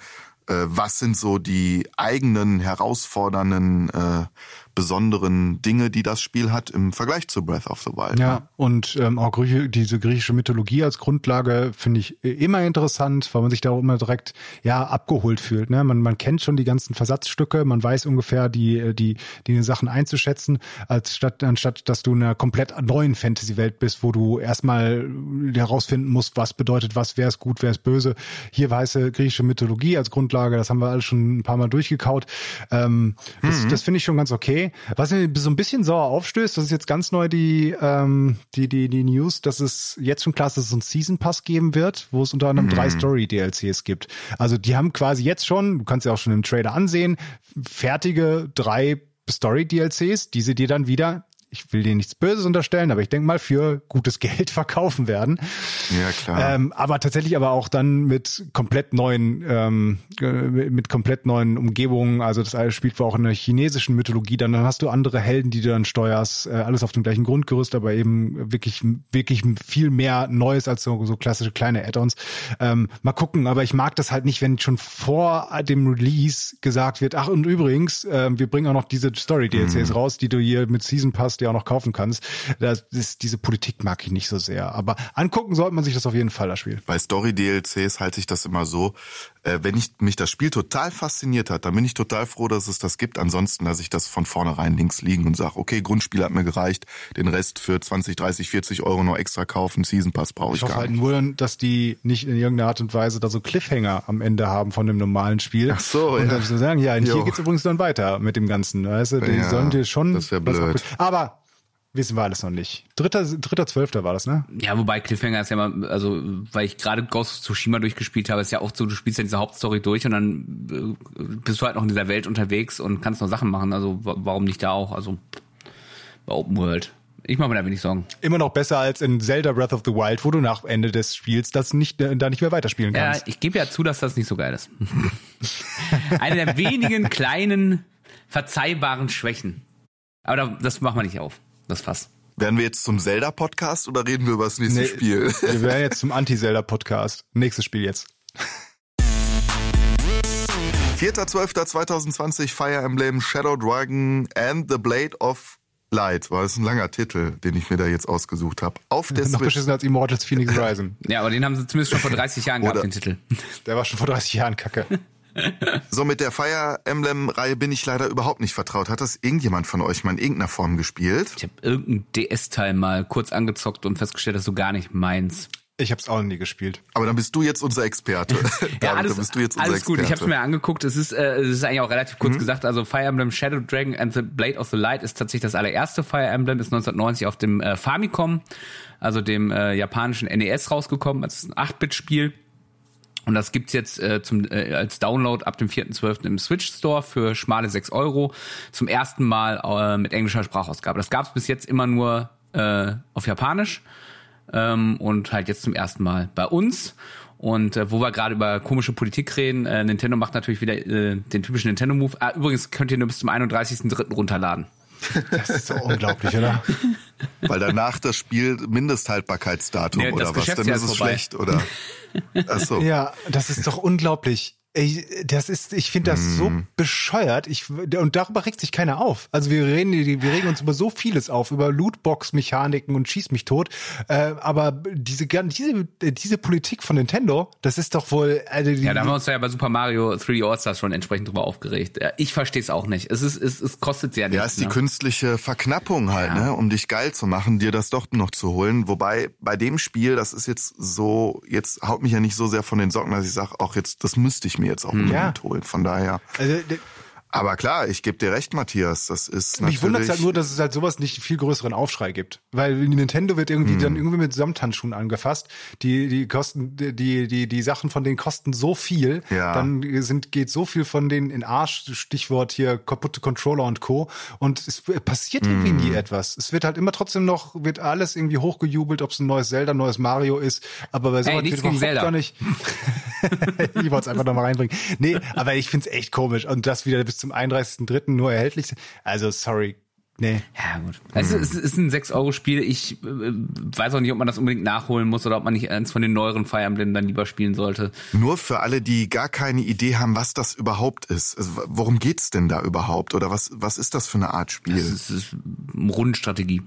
äh, was sind so die eigenen herausfordernden, äh, besonderen Dinge, die das Spiel hat im Vergleich zu Breath of the Wild. Ja, und ähm, auch Grieche, diese griechische Mythologie als Grundlage finde ich äh, immer interessant, weil man sich da auch immer direkt ja abgeholt fühlt. Ne? Man, man kennt schon die ganzen Versatzstücke, man weiß ungefähr die, äh, die, die Sachen einzuschätzen, als statt, anstatt dass du in einer komplett neuen Fantasy-Welt bist, wo du erstmal herausfinden musst, was bedeutet was, wer ist gut, wer ist böse. Hier weiße griechische Mythologie als Grundlage, das haben wir alle schon ein paar Mal durchgekaut. Ähm, das das finde ich schon ganz okay. Was mir so ein bisschen sauer aufstößt, das ist jetzt ganz neu die, ähm, die, die, die News, dass es jetzt schon klar ist, dass es so einen Season Pass geben wird, wo es unter anderem drei Story DLCs gibt. Also die haben quasi jetzt schon, du kannst ja auch schon im Trailer ansehen, fertige drei Story DLCs, die sie dir dann wieder ich will dir nichts Böses unterstellen, aber ich denke mal für gutes Geld *laughs* verkaufen werden. Ja, klar. Ähm, aber tatsächlich aber auch dann mit komplett neuen, ähm, äh, mit komplett neuen Umgebungen. Also das alles spielt auch in der chinesischen Mythologie. Dann, dann hast du andere Helden, die du dann steuerst. Äh, alles auf dem gleichen Grundgerüst, aber eben wirklich, wirklich viel mehr Neues als so, so klassische kleine Add-ons. Ähm, mal gucken, aber ich mag das halt nicht, wenn schon vor dem Release gesagt wird, ach und übrigens, äh, wir bringen auch noch diese Story-DLCs mhm. raus, die du hier mit Season Pass dir auch noch kaufen kannst. Das ist, diese Politik mag ich nicht so sehr. Aber angucken sollte man sich das auf jeden Fall, das Spiel. Bei Story-DLCs halte ich das immer so, äh, wenn ich mich das Spiel total fasziniert hat, dann bin ich total froh, dass es das gibt. Ansonsten lasse ich das von vornherein links liegen und sage, okay, Grundspiel hat mir gereicht, den Rest für 20, 30, 40 Euro noch extra kaufen, Season Pass brauche ich, ich hoffe gar halt nicht. nur, dass die nicht in irgendeiner Art und Weise da so Cliffhanger am Ende haben von dem normalen Spiel. Ach so, und ja. dann so sagen, ja, und hier geht's übrigens dann weiter mit dem Ganzen. Weißt du, die Ja, sollen dir schon. das wär was blöd. ab- Aber wissen wir alles noch nicht. Dritter, dritter Zwölfter war das, ne? Ja, wobei Cliffhanger ist ja mal, also weil ich gerade Ghost of Tsushima durchgespielt habe, ist ja oft so, du spielst ja diese Hauptstory durch und dann äh, bist du halt noch in dieser Welt unterwegs und kannst noch Sachen machen. Also wa- warum nicht da auch? Also bei Open World. Ich mache mir da wenig Sorgen. Immer noch besser als in Zelda Breath of the Wild, wo du nach Ende des Spiels das nicht, äh, da nicht mehr weiterspielen Ja, kannst. ich gebe ja zu, dass das nicht so geil ist. *laughs* Eine der wenigen kleinen, verzeihbaren Schwächen. Aber da, das machen wir nicht auf. Das Fass. Werden wir jetzt zum Zelda-Podcast oder reden wir über das nächste Nee, Spiel? *laughs* Wir werden jetzt zum Anti-Zelda-Podcast. Nächstes Spiel jetzt. 4.12.2020 Fire Emblem Shadow Dragon and the Blade of Light. War das ein langer Titel, den ich mir da jetzt ausgesucht habe. Auf der *laughs* Noch Switch. beschissen als Immortals Phoenix Rising. Ja, aber den haben sie zumindest schon vor 30 Jahren gehabt, den Titel. Der war schon vor 30 Jahren kacke. *laughs* *laughs* So, mit der Fire Emblem-Reihe bin ich leider überhaupt nicht vertraut. Hat das irgendjemand von euch mal in irgendeiner Form gespielt? Ich habe irgendein DS-Teil mal kurz angezockt und festgestellt, das ist so gar nicht meins. Ich hab's auch nie gespielt. Aber dann bist du jetzt unser Experte. *laughs* Ja, David, alles, bist du jetzt unser alles gut. Ich habe Experte. es mir angeguckt. Es ist, äh, es ist eigentlich auch relativ kurz gesagt. Also Fire Emblem Shadow Dragon and the Blade of the Light ist tatsächlich das allererste Fire Emblem. Ist 1990 auf dem äh, Famicom, also dem äh, japanischen NES rausgekommen. Das ist ein 8-Bit-Spiel. Und das gibt's jetzt äh, zum, äh, als Download ab dem 4.12. im Switch Store für schmale 6 Euro. Zum ersten Mal äh, mit englischer Sprachausgabe. Das gab's bis jetzt immer nur äh, auf Japanisch ähm, und halt jetzt zum ersten Mal bei uns. Und äh, wo wir gerade über komische Politik reden, äh, Nintendo macht natürlich wieder äh, den typischen Nintendo-Move. Ah, übrigens könnt ihr nur bis zum 31.03. runterladen. Das ist so unglaublich, oder? Weil danach das Spiel Mindesthaltbarkeitsdatum Nee, oder was? Dann ist ist es vorbei. schlecht, oder? Ach so. Ja, das ist doch unglaublich. Ey, das ist, ich finde das so bescheuert. Ich, und darüber regt sich keiner auf. Also wir reden, wir regen uns über so vieles auf, über Lootbox-Mechaniken und schieß mich tot. Äh, aber diese, diese, diese Politik von Nintendo, das ist doch wohl, also die, Ja, da haben wir uns ja bei Super Mario 3D All-Stars schon entsprechend drüber aufgeregt. Ja, Ich verstehe es auch nicht. Es ist, es, es kostet sehr Ja, nichts. ist die ne? künstliche Verknappung halt, Ja. ne, um dich geil zu machen, dir das doch noch zu holen. Wobei bei dem Spiel, das ist jetzt so, jetzt haut mich ja nicht so sehr von den Socken, dass ich sage, auch jetzt, das müsste ich mir jetzt auch unbedingt Ja. holen. Von daher. also, Aber klar, ich gebe dir recht, Matthias. Das ist Mich wundert es halt natürlich- nur, dass es halt sowas nicht viel größeren Aufschrei gibt. Weil Nintendo wird irgendwie dann irgendwie mit Samthandschuhen angefasst. Die, die kosten, die, die, die Sachen von denen kosten so viel. Ja. Dann sind, geht so viel von denen in Arsch. Stichwort hier kaputte Controller und Co. Und es passiert irgendwie nie etwas. Es wird halt immer trotzdem noch, wird alles irgendwie hochgejubelt, ob es ein neues Zelda, ein neues Mario ist. Aber bei sowas Ey, nichts wird überhaupt gar nicht. *laughs* ich wollte es einfach nochmal reinbringen. Nee, aber ich find's echt komisch. Und das wieder bis zum 31.03. nur erhältlich. sind. Also, sorry. Nee. Ja, gut. Also, es ist ein 6-Euro-Spiel. Ich äh, weiß auch nicht, ob man das unbedingt nachholen muss oder ob man nicht eins von den neueren Fire Emblem dann lieber spielen sollte. Nur für alle, die gar keine Idee haben, was das überhaupt ist. Also, worum geht's denn da überhaupt? Oder was, was ist das für eine Art Spiel? Es ist eine Rundenstrategie.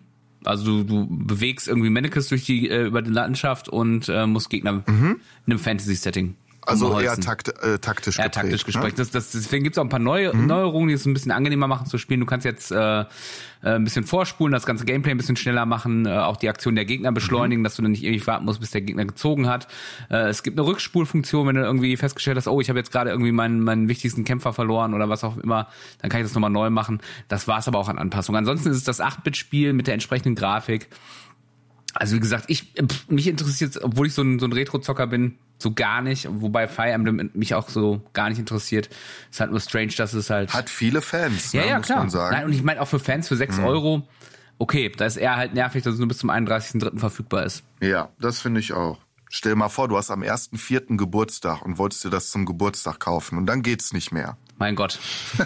Also du, du bewegst irgendwie Mannequins durch die äh, über die Landschaft und äh, musst Gegner in einem Fantasy-Setting. Also eher takt, äh, taktisch Ja, geprägt. taktisch ne? gespräch. Das, das, deswegen gibt's auch ein paar neue Neuerungen, die es ein bisschen angenehmer machen zu spielen. Du kannst jetzt äh, äh, ein bisschen vorspulen, das ganze Gameplay ein bisschen schneller machen, äh, auch die Aktion der Gegner beschleunigen, dass du dann nicht ewig warten musst, bis der Gegner gezogen hat. Äh, es gibt eine Rückspulfunktion, wenn du irgendwie festgestellt hast, oh, ich habe jetzt gerade irgendwie meinen, meinen wichtigsten Kämpfer verloren oder was auch immer, dann kann ich das nochmal neu machen. Das war's aber auch an Anpassungen. Ansonsten ist es das 8-Bit-Spiel mit der entsprechenden Grafik. Also wie gesagt, ich mich interessiert, obwohl ich so ein, so ein Retro-Zocker bin, so gar nicht. Wobei Fire Emblem mich auch so gar nicht interessiert. Ist halt nur strange, dass es halt. Hat viele Fans, ja, ne, ja, muss klar. man sagen. Nein, und ich meine auch für Fans für 6 Euro. okay. Da ist eher halt nervig, dass es nur bis zum 31.3. verfügbar ist. Ja, das finde ich auch. Stell mal vor, du hast am 1.4. Geburtstag und wolltest dir das zum Geburtstag kaufen und dann geht's nicht mehr. Mein Gott. *laughs*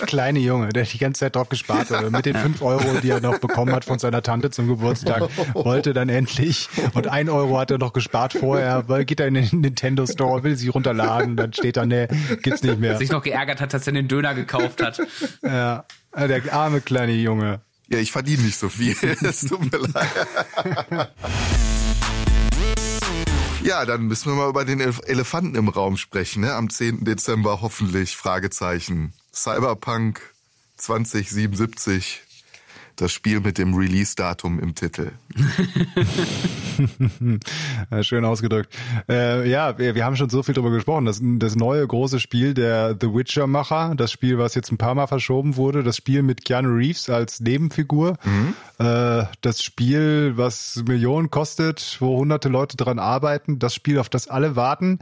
Der kleine Junge, der die ganze Zeit drauf gespart hat. Mit den fünf Euro, die er noch bekommen hat von seiner Tante zum Geburtstag, *laughs* wollte dann endlich. Und ein Euro hat er noch gespart vorher, weil geht er in den Nintendo Store, will sie runterladen, dann steht da, nee, gibt's nicht mehr. Sich noch geärgert hat, dass er den Döner gekauft hat. Ja, der arme kleine Junge. Ja, ich verdiene nicht so viel. *laughs* Es tut mir leid. Ja, dann müssen wir mal über den Elef- Elefanten im Raum sprechen, ne? Am 10. Dezember hoffentlich, Fragezeichen. Cyberpunk 2077. Das Spiel mit dem Release-Datum im Titel. *laughs* Schön ausgedrückt. Äh, ja, wir, wir haben schon so viel drüber gesprochen. Das, das neue große Spiel der The Witcher-Macher, das Spiel, was jetzt ein paar Mal verschoben wurde, das Spiel mit Keanu Reeves als Nebenfigur, äh, das Spiel, was Millionen kostet, wo hunderte Leute dran arbeiten, das Spiel, auf das alle warten.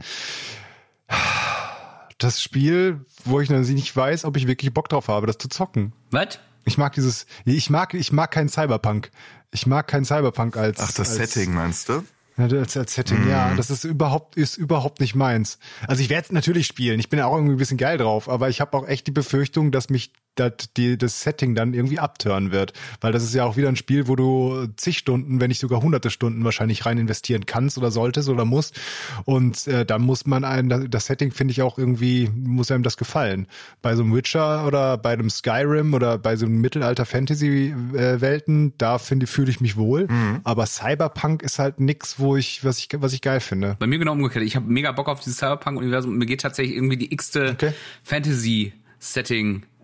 Das Spiel, wo ich noch nicht weiß, ob ich wirklich Bock drauf habe, das zu zocken. Was? Ich mag dieses, ich mag, ich mag keinen Cyberpunk. Ich mag keinen Cyberpunk als Ach, das als, Setting meinst du? ja, als, als Setting, ja, das ist überhaupt ist überhaupt nicht meins. Also ich werde es natürlich spielen. Ich bin ja auch irgendwie ein bisschen geil drauf, aber ich habe auch echt die Befürchtung, dass mich dat, die, das Setting dann irgendwie abtören wird, weil das ist ja auch wieder ein Spiel, wo du zig Stunden, wenn nicht sogar hunderte Stunden wahrscheinlich rein investieren kannst oder solltest oder musst und äh, dann muss man ein das Setting finde ich auch irgendwie muss einem das gefallen. Bei so einem Witcher oder bei einem Skyrim oder bei so einem Mittelalter Fantasy äh, Welten, da finde fühle ich mich wohl, aber Cyberpunk ist halt nix, wo ich was ich was ich geil finde. Bei mir genau umgekehrt. Ich habe mega Bock auf dieses Cyberpunk-Universum. Mir geht tatsächlich irgendwie die x-te Okay.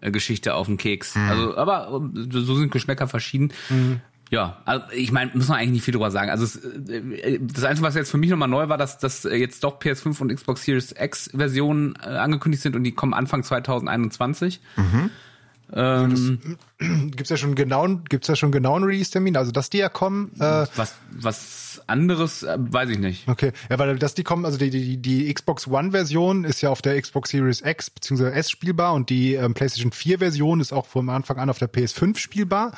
Fantasy-Setting-Geschichte auf den Keks. Also, aber äh, so sind Geschmäcker verschieden. Ja, also ich meine, muss man eigentlich nicht viel drüber sagen. Also es, äh, das Einzige, was jetzt für mich nochmal neu war, dass, dass äh, jetzt doch PS5 und Xbox Series X Versionen äh, angekündigt sind und die kommen Anfang 2021. Ähm, *clears throat* Gibt's ja schon genauen gibt's ja schon genauen Release Termin, also dass die ja kommen äh, was, was anderes, äh, weiß ich nicht. Okay, ja, weil dass die kommen, also die, die, die Xbox One-Version ist ja auf der Xbox Series X bzw. S spielbar und die ähm, PlayStation 4-Version ist auch vom Anfang an auf der PS5 spielbar.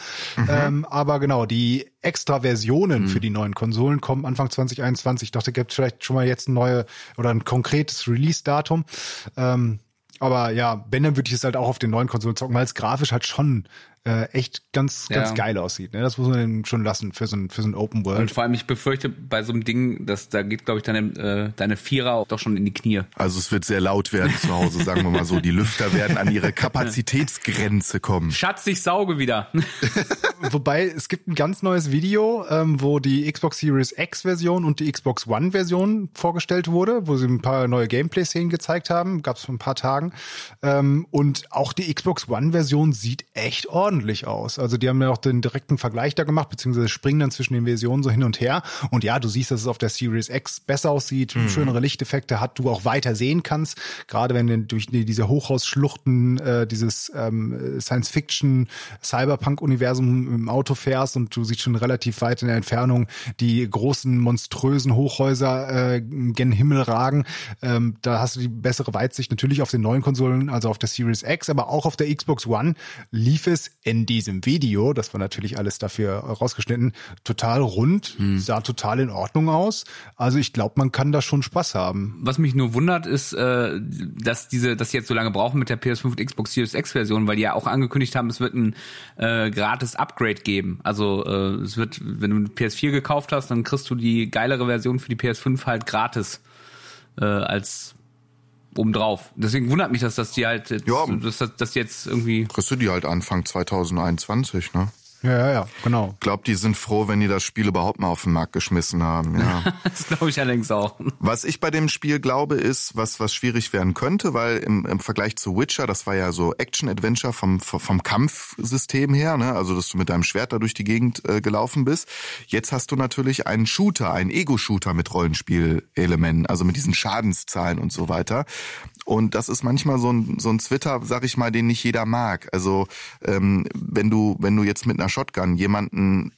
Ähm, aber genau, die extra Versionen für die neuen Konsolen kommen Anfang 2021. Ich dachte, gibt vielleicht schon mal jetzt ein neue oder ein konkretes Release-Datum. Ähm, aber ja, wenn, dann würde ich es halt auch auf den neuen Konsolen zocken, weil es grafisch halt schon äh, echt ganz, ganz Ja. geil aussieht. Ne? Das muss man schon lassen für so ein, für so ein Open World. Und vor allem, ich befürchte bei so einem Ding, dass da geht, glaube ich, deine, äh, deine Vierer auch doch schon in die Knie. Also es wird sehr laut werden zu Hause, sagen wir mal so. Die Lüfter werden an ihre Kapazitätsgrenze kommen. Schatz, ich sauge wieder. *laughs* *laughs* Wobei es gibt ein ganz neues Video, ähm, wo die Xbox Series X Version und die Xbox One Version vorgestellt wurde, wo sie ein paar neue Gameplay-Szenen gezeigt haben, gab es vor ein paar Tagen. Ähm, und auch die Xbox One Version sieht echt ordentlich aus. Also die haben ja auch den direkten Vergleich da gemacht, beziehungsweise springen dann zwischen den Versionen so hin und her. Und ja, du siehst, dass es auf der Series X besser aussieht, schönere Lichteffekte hat, du auch weiter sehen kannst. Gerade wenn du durch die, diese Hochhausschluchten äh, dieses ähm, Science-Fiction Cyberpunk-Universum im Auto fährst und du siehst schon relativ weit in der Entfernung die großen monströsen Hochhäuser äh, gen Himmel ragen. Ähm, da hast du die bessere Weitsicht natürlich auf den neuen Konsolen, also auf der Series X, aber auch auf der Xbox One lief es in diesem Video, das war natürlich alles dafür rausgeschnitten, total rund, sah total in Ordnung aus. Also ich glaube, man kann da schon Spaß haben. Was mich nur wundert, ist, äh, dass diese, dass sie jetzt so lange brauchen mit der PS5 und Xbox Series X Version, weil die ja auch angekündigt haben, es wird ein äh, gratis Upgrade geben. Also äh, es wird, wenn du eine PS4 gekauft hast, dann kriegst du die geilere Version für die PS5 halt gratis äh, als obendrauf. Deswegen wundert mich, dass das die halt, jetzt, Ja. dass das dass die jetzt irgendwie Kriegst du die halt Anfang 2021, ne? Ja, ja, ja, genau. Glaub, die sind froh, wenn die das Spiel überhaupt mal auf den Markt geschmissen haben, ja. *laughs* Das glaube ich allerdings auch. Was ich bei dem Spiel glaube, ist, was, was schwierig werden könnte, weil im, im Vergleich zu Witcher, das war ja so Action-Adventure vom, vom Kampfsystem her, ne? also dass du mit deinem Schwert da durch die Gegend äh, gelaufen bist. Jetzt hast du natürlich einen Shooter, einen Ego-Shooter mit Rollenspielelementen, also mit diesen Schadenszahlen und so weiter. Und das ist manchmal so ein, so ein Twitter, sag ich mal, den nicht jeder mag. Also ähm, wenn du wenn du jetzt mit einer einer Shotgun jemanden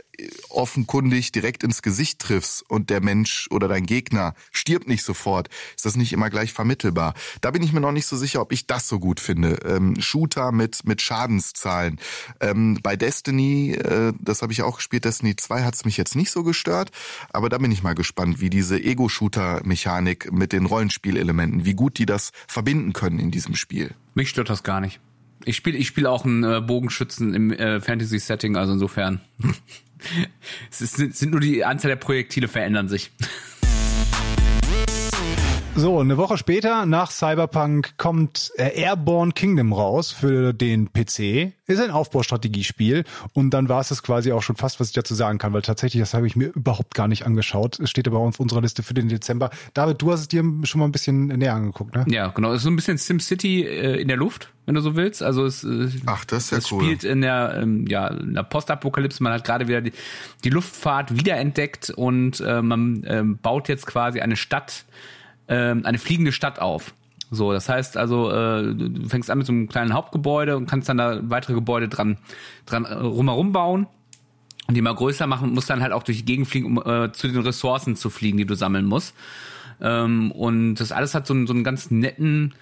offenkundig direkt ins Gesicht triffst und der Mensch oder dein Gegner stirbt nicht sofort, ist das nicht immer gleich vermittelbar. Da bin ich mir noch nicht so sicher, ob ich das so gut finde. Ähm, Shooter mit, mit Schadenszahlen. Ähm, bei Destiny, äh, das habe ich auch gespielt, Destiny 2 hat es mich jetzt nicht so gestört, aber da bin ich mal gespannt, wie diese Ego-Shooter-Mechanik mit den Rollenspielelementen, wie gut die das verbinden können in diesem Spiel. Mich stört das gar nicht. Ich spiele ich spiel auch einen äh, Bogenschützen im äh, Fantasy-Setting, also insofern. *laughs* es ist, sind nur die Anzahl der Projektile verändern sich. So, eine Woche später nach Cyberpunk kommt äh, Airborne Kingdom raus für den PC. Ist ein Aufbaustrategiespiel und dann war es das quasi auch schon fast, was ich dazu sagen kann, weil tatsächlich, das habe ich mir überhaupt gar nicht angeschaut. Es steht aber auf unserer Liste für den Dezember. David, du hast es dir schon mal ein bisschen näher angeguckt, ne? Ja, genau. Es ist so ein bisschen SimCity äh, in der Luft, wenn du so willst. Also es, äh, Ach, das ist ja es cool. spielt in der, ähm, ja, in der Postapokalypse. Man hat gerade wieder die, die Luftfahrt wiederentdeckt und äh, man ähm, baut jetzt quasi eine Stadt, ähm, eine fliegende Stadt auf. So, das heißt also, äh, du fängst an mit so einem kleinen Hauptgebäude und kannst dann da weitere Gebäude dran, dran äh, rumherum bauen und die mal größer machen, musst dann halt auch durch die Gegend fliegen, um äh, zu den Ressourcen zu fliegen, die du sammeln musst. Ähm, und das alles hat so einen, so einen ganz netten,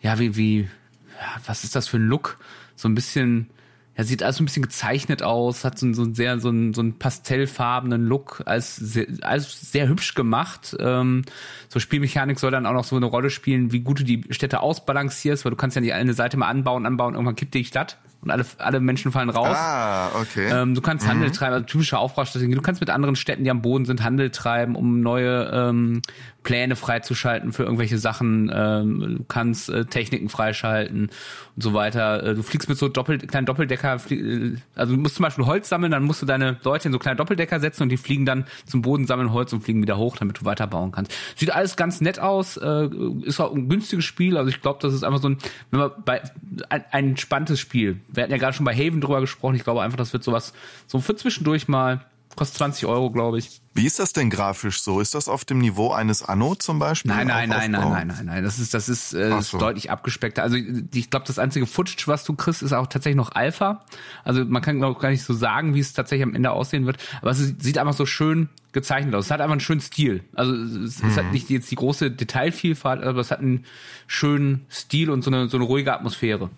ja, wie, wie, ja, was ist das für ein Look? So ein bisschen, ja, sieht alles so ein bisschen gezeichnet aus, hat so, so einen sehr, so einen, so einen pastellfarbenen Look, alles sehr, alles sehr hübsch gemacht. Ähm, so Spielmechanik soll dann auch noch so eine Rolle spielen, wie gut du die Städte ausbalancierst, weil du kannst ja nicht eine Seite mal anbauen, anbauen, irgendwann kippt die Stadt und alle, alle Menschen fallen raus. Ah, okay. Ähm, du kannst Handel treiben, also typische Aufbaustrategie. Du kannst mit anderen Städten, die am Boden sind, Handel treiben, um neue ähm, Pläne freizuschalten für irgendwelche Sachen. Ähm, du kannst äh, Techniken freischalten und so weiter. Äh, du fliegst mit so Doppel kleinen Doppeldecker, flie äh, also du musst zum Beispiel Holz sammeln, dann musst du deine Leute in so kleine Doppeldecker setzen und die fliegen dann zum Boden, sammeln Holz und fliegen wieder hoch, damit du weiterbauen kannst. Sieht alles ganz nett aus, äh, ist auch ein günstiges Spiel. Also ich glaube, das ist einfach so ein, wenn man bei ein, ein entspanntes Spiel. Wir hatten ja gerade schon bei Haven drüber gesprochen. Ich glaube einfach, das wird sowas so für zwischendurch mal. Kostet 20 Euro, glaube ich. Wie ist das denn grafisch so? Ist das auf dem Niveau eines Anno zum Beispiel? Nein, nein, Auch nein, nein, nein, nein, nein. Das ist, das ist, äh, ist so. deutlich abgespeckter. Also ich glaube, das einzige Footage, was du kriegst, ist auch tatsächlich noch Alpha. Also man kann glaube gar nicht so sagen, wie es tatsächlich am Ende aussehen wird. Aber es sieht einfach so schön gezeichnet aus. Es hat einfach einen schönen Stil. Also es, es hat nicht jetzt die große Detailvielfalt, aber es hat einen schönen Stil und so eine, so eine ruhige Atmosphäre.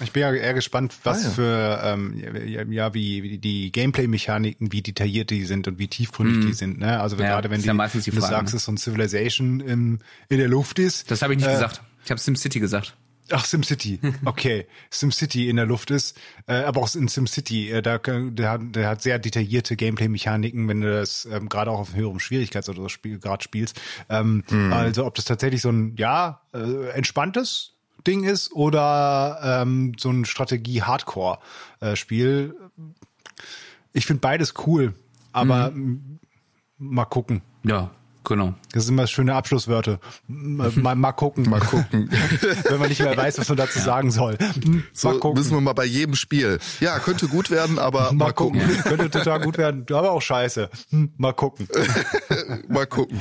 Ich bin ja eher gespannt, was Ah, ja. für ähm, ja, ja wie, wie die Gameplay-Mechaniken, wie detailliert die sind und wie tiefgründig die sind. Ne? Also Ja, gerade wenn die, ja die du Frage, sagst, ne? es so ein Civilization in, in der Luft ist. Das habe ich nicht Äh, gesagt. Ich habe SimCity gesagt. Ach, SimCity. *laughs* Okay. SimCity in der Luft ist, äh, aber auch in SimCity, äh, da, der, hat, der hat sehr detaillierte Gameplay-Mechaniken, wenn du das ähm, gerade auch auf höherem Schwierigkeits- oder Spielgrad spielst. Ähm, Also ob das tatsächlich so ein, ja, äh, entspanntes Ding ist oder ähm, so ein Strategie-Hardcore-Spiel. Ich finde beides cool, aber m, mal gucken. Ja, genau. Das sind immer schöne Abschlusswörter. Mal, mal gucken. Mal gucken. *laughs* Wenn man nicht mehr weiß, was man dazu sagen soll. Hm, So Mal gucken. müssen wir mal bei jedem Spiel. Ja, könnte gut werden, aber Mal gucken. Könnte total gut werden, aber auch scheiße. Hm, Mal gucken. *laughs* Mal gucken.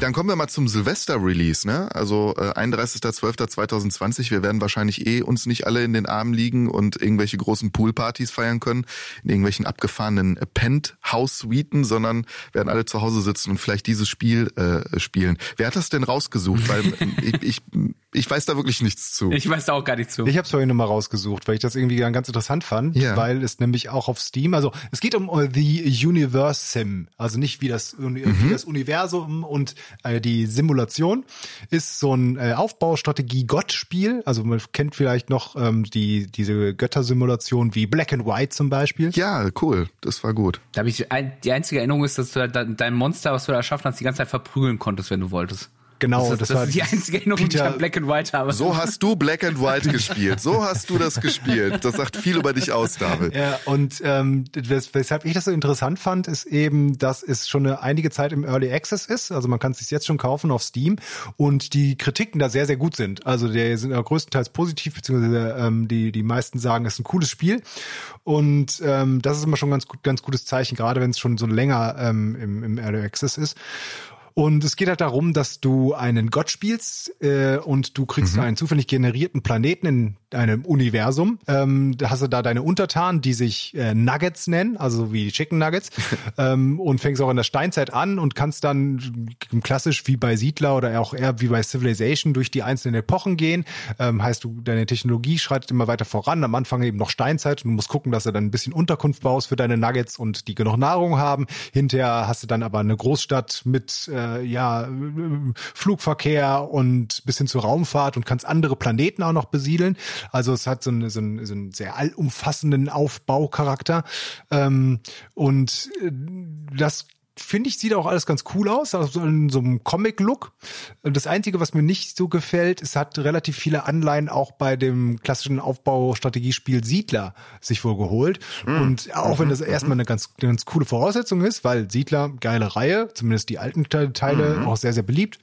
Dann kommen wir mal zum Silvester-Release, ne? Also äh, 31.12.2020. Wir werden wahrscheinlich eh uns nicht alle in den Armen liegen und irgendwelche großen Poolpartys feiern können, in irgendwelchen abgefahrenen äh, Penthouse-Suiten, sondern werden alle zu Hause sitzen und vielleicht dieses Spiel äh, spielen. Wer hat das denn rausgesucht? Weil *laughs* ähm, ich, ich, ich weiß da wirklich nichts zu. Ich weiß da auch gar nicht zu. Ich habe es vorhin nochmal rausgesucht, weil ich das irgendwie ganz interessant fand, Ja. weil es nämlich auch auf Steam, also es geht um äh, The Universe Sim, also nicht wie das, Mhm. wie das Universum und äh, die Simulation ist so ein äh, Aufbaustrategie-Gott-Spiel, also man kennt vielleicht noch ähm, die diese Göttersimulation wie Black and White zum Beispiel. ja, cool. Das war gut. Da habe ich ein, die einzige Erinnerung ist, dass du da, dein Monster, was du da erschaffen hast, die ganze Zeit verprügeln konntest, wenn du wolltest. Genau, das, das ist, das war ist die einzige Erinnerung, die ich Peter- an Black and White habe. So hast du Black and White gespielt. So hast du das gespielt. Das sagt viel über dich aus, David. Ja, und ähm, wes weshalb ich das so interessant fand, ist eben, dass es schon eine einige Zeit im Early Access ist. Also man kann es sich jetzt schon kaufen auf Steam und die Kritiken da sehr, sehr gut sind. Also die sind ja größtenteils positiv, beziehungsweise ähm, die, die meisten sagen, es ist ein cooles Spiel. Und ähm, das ist immer schon ein ganz, gut, ganz gutes Zeichen, gerade wenn es schon so länger ähm, im, im Early Access ist. Und es geht halt darum, dass du einen Gott spielst äh, und du kriegst mhm. einen zufällig generierten Planeten in einem Universum. Ähm, da hast du da deine Untertanen, die sich äh, Nuggets nennen, also wie Chicken Nuggets, *laughs* ähm, und fängst auch in der Steinzeit an und kannst dann klassisch wie bei Siedler oder auch eher wie bei Civilization durch die einzelnen Epochen gehen. Ähm, heißt, du deine Technologie schreitet immer weiter voran. Am Anfang eben noch Steinzeit und du musst gucken, dass du dann ein bisschen Unterkunft baust für deine Nuggets und die genug Nahrung haben. Hinterher hast du dann aber eine Großstadt mit äh, ja Flugverkehr und bis hin zur Raumfahrt und kannst andere Planeten auch noch besiedeln. Also es hat so, eine, so, einen, so einen sehr allumfassenden Aufbaucharakter. Ähm, und äh, das finde ich, sieht auch alles ganz cool aus, also in so einem Comic-Look. Das Einzige, was mir nicht so gefällt, es hat relativ viele Anleihen auch bei dem klassischen Aufbaustrategiespiel Siedler sich wohl geholt. Mhm. Und auch wenn das mhm. erstmal eine ganz, eine ganz coole Voraussetzung ist, weil Siedler, geile Reihe, zumindest die alten Teile, mhm. auch sehr, sehr beliebt.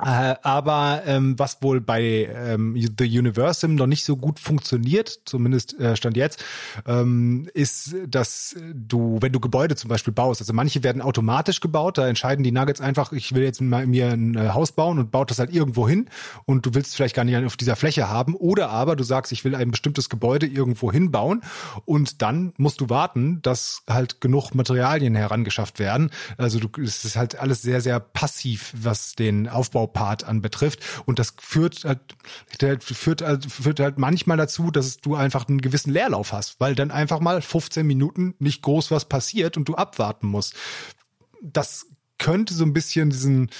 Äh, aber ähm, was wohl bei ähm, The Universum noch nicht so gut funktioniert, zumindest äh, stand jetzt, ähm, ist, dass du, wenn du Gebäude zum Beispiel baust, also manche werden automatisch gebaut, da entscheiden die Nuggets einfach, ich will jetzt mal mir ein äh, Haus bauen und baut das halt irgendwo hin und du willst vielleicht gar nicht auf dieser Fläche haben, oder aber du sagst, ich will ein bestimmtes Gebäude irgendwo hinbauen und dann musst du warten, dass halt genug Materialien herangeschafft werden. Also du, es ist halt alles sehr, sehr passiv, was den Aufbau Part anbetrifft. Und das führt halt, führt, halt, führt halt manchmal dazu, dass du einfach einen gewissen Leerlauf hast, weil dann einfach mal 15 Minuten nicht groß was passiert und du abwarten musst. Das könnte so ein bisschen diesen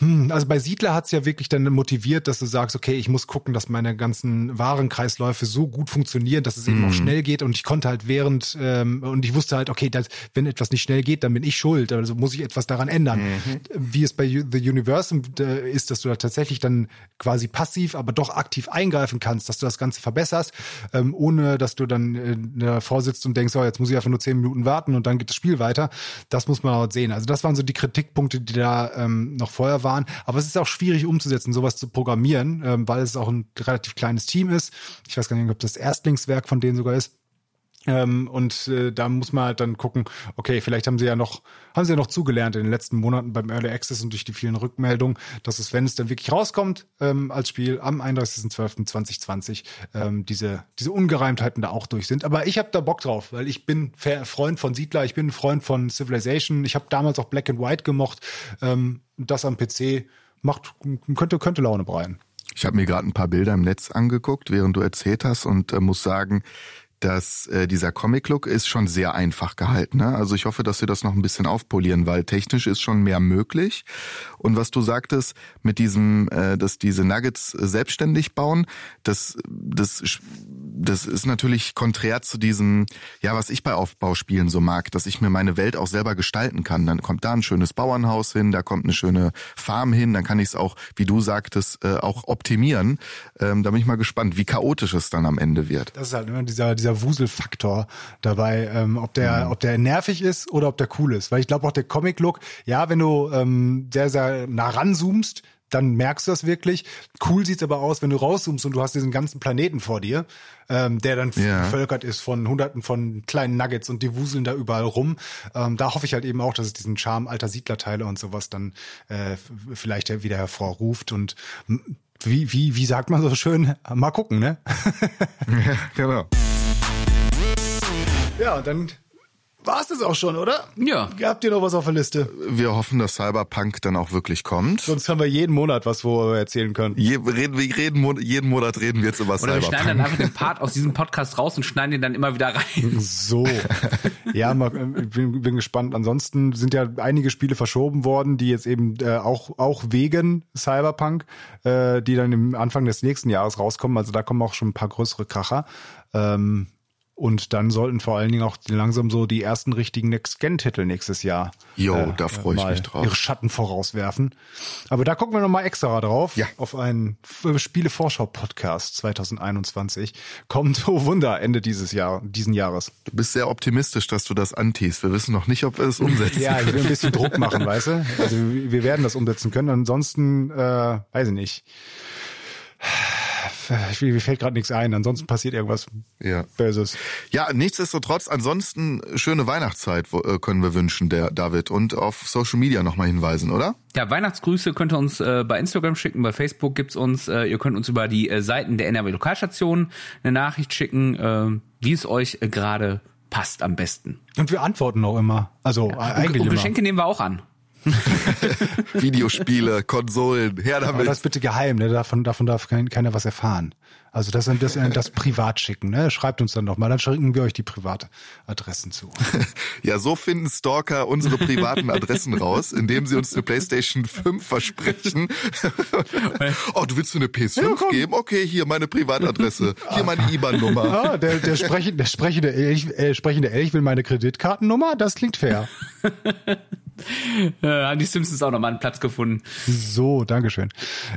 hm, also bei Siedler hat's ja wirklich dann motiviert, dass du sagst, okay, ich muss gucken, dass meine ganzen Warenkreisläufe so gut funktionieren, dass es eben auch mhm. schnell geht. Und ich konnte halt während, ähm, und ich wusste halt, okay, dass, wenn etwas nicht schnell geht, dann bin ich schuld. Also muss ich etwas daran ändern. Mhm. Wie es bei The Universum ist, dass du da tatsächlich dann quasi passiv, aber doch aktiv eingreifen kannst, dass du das Ganze verbesserst, ähm, ohne dass du dann äh, davor sitzt und denkst, oh, jetzt muss ich einfach nur zehn Minuten warten und dann geht das Spiel weiter. Das muss man auch sehen. Also das waren so die Kritikpunkte, die da ähm, noch vorher waren waren. Aber es ist auch schwierig umzusetzen, sowas zu programmieren, ähm, weil es auch ein relativ kleines Team ist. Ich weiß gar nicht, ob das Erstlingswerk von denen sogar ist. Ähm, und äh, da muss man halt dann gucken, okay, vielleicht haben sie ja noch, haben sie ja noch zugelernt in den letzten Monaten beim Early Access und durch die vielen Rückmeldungen, dass es, wenn es dann wirklich rauskommt, ähm, als Spiel am 31.12.2020, ähm, diese, diese Ungereimtheiten da auch durch sind. Aber ich habe da Bock drauf, weil ich bin Freund von Siedler, ich bin Freund von Civilization, ich habe damals auch Black and White gemocht. Ähm, das am PC macht, könnte, könnte Laune breien. Ich habe mir gerade ein paar Bilder im Netz angeguckt, während du erzählt hast und äh, muss sagen, dass äh, dieser Comic-Look ist schon sehr einfach gehalten. Ne? Also ich hoffe, dass wir das noch ein bisschen aufpolieren, weil technisch ist schon mehr möglich. Und was du sagtest mit diesem, äh, dass diese Nuggets selbstständig bauen, das, das, das ist natürlich konträr zu diesem, ja, was ich bei Aufbauspielen so mag, dass ich mir meine Welt auch selber gestalten kann. Dann kommt da ein schönes Bauernhaus hin, da kommt eine schöne Farm hin, dann kann ich es auch, wie du sagtest, äh, auch optimieren. Ähm, da bin ich mal gespannt, wie chaotisch es dann am Ende wird. Das ist halt immer dieser, dieser dieser Wuselfaktor dabei, ähm, ob der, mhm. ob der nervig ist oder ob der cool ist. Weil ich glaube auch der Comic-Look, ja, wenn du ähm, sehr, sehr nah ranzoomst, dann merkst du das wirklich. Cool sieht's aber aus, wenn du rauszoomst und du hast diesen ganzen Planeten vor dir, ähm, der dann ja. bevölkert ist von hunderten von kleinen Nuggets und die wuseln da überall rum. Ähm, da hoffe ich halt eben auch, dass es diesen Charme alter Siedlerteile und sowas dann äh, vielleicht wieder hervorruft und wie, wie, wie sagt man so schön? Mal gucken, ne? *laughs* ja, genau. Ja, und dann war es das auch schon, oder? Ja. Habt ihr noch was auf der Liste? Wir hoffen, dass Cyberpunk dann auch wirklich kommt. Sonst haben wir jeden Monat was, wo wir erzählen können. Je, reden, wir reden, jeden Monat reden wir jetzt über Oder Cyberpunk. Oder wir schneiden dann einfach den Part aus diesem Podcast raus und schneiden den dann immer wieder rein. So. ja, mal, ich bin, bin gespannt. Ansonsten sind ja einige Spiele verschoben worden, die jetzt eben äh, auch, auch wegen Cyberpunk, äh, die dann im Anfang des nächsten Jahres rauskommen. Also da kommen auch schon ein paar größere Kracher. Ähm, und dann sollten vor allen Dingen auch langsam so die ersten richtigen Next-Gen-Titel nächstes Jahr. Jo, äh, da freue ich mich drauf. Ihre Schatten vorauswerfen. Aber da gucken wir nochmal extra drauf. Ja. Auf einen Spiele-Vorschau-Podcast 2021. Kommt, oh Wunder, Ende dieses Jahr, diesen Jahres. Du bist sehr optimistisch, dass du das antiest. Wir wissen noch nicht, ob wir es umsetzen. *laughs* ja, ich will ein bisschen Druck machen, weißt du? Also wir werden das umsetzen können. Ansonsten, äh, weiß ich nicht mir fällt gerade nichts ein. Ansonsten passiert irgendwas Ja. Böses. Ja, nichtsdestotrotz, ansonsten schöne Weihnachtszeit wo, äh, können wir wünschen, der David. Und auf Social Media nochmal hinweisen, oder? Ja, Weihnachtsgrüße könnt ihr uns äh, bei Instagram schicken, bei Facebook gibt's uns, äh, ihr könnt uns über die äh, Seiten der NRW Lokalstation eine Nachricht schicken, äh, wie es euch äh, gerade passt am besten. Und wir antworten auch immer. Also äh, eigentlich Und immer. Geschenke nehmen wir auch an. *laughs* Videospiele, Konsolen, her Aber damit. das bitte geheim, ne? Davon, davon darf kein, keiner was erfahren. Also das, das, das privat schicken, ne? Schreibt uns dann doch mal, dann schicken wir euch die Privatadressen zu. *laughs* Ja, so finden Stalker unsere privaten Adressen raus, indem sie uns eine PlayStation 5 versprechen. *laughs* oh, du willst mir eine PS5 Ja, geben? Okay, hier meine Privatadresse. Hier meine IBAN-Nummer. Ah, der, der, sprechende, der sprechende, Elch, äh, sprechende Elch will meine Kreditkartennummer, das klingt fair. *laughs* Äh, haben die Simpsons auch nochmal einen Platz gefunden. So, Dankeschön.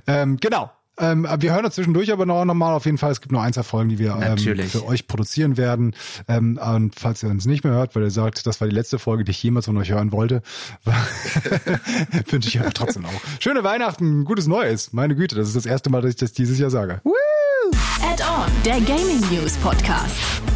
Ähm, genau. Ähm, wir hören uns zwischendurch aber noch, noch mal auf jeden Fall. Es gibt noch ein, zwei Folgen, die wir ähm, für euch produzieren werden. Ähm, und falls ihr uns nicht mehr hört, weil ihr sagt, das war die letzte Folge, die ich jemals von euch hören wollte, *laughs* *laughs* wünsche ich euch trotzdem auch. Schöne Weihnachten, gutes Neues. Meine Güte, das ist das erste Mal, dass ich das dieses Jahr sage. Add-on, der Gaming News Podcast.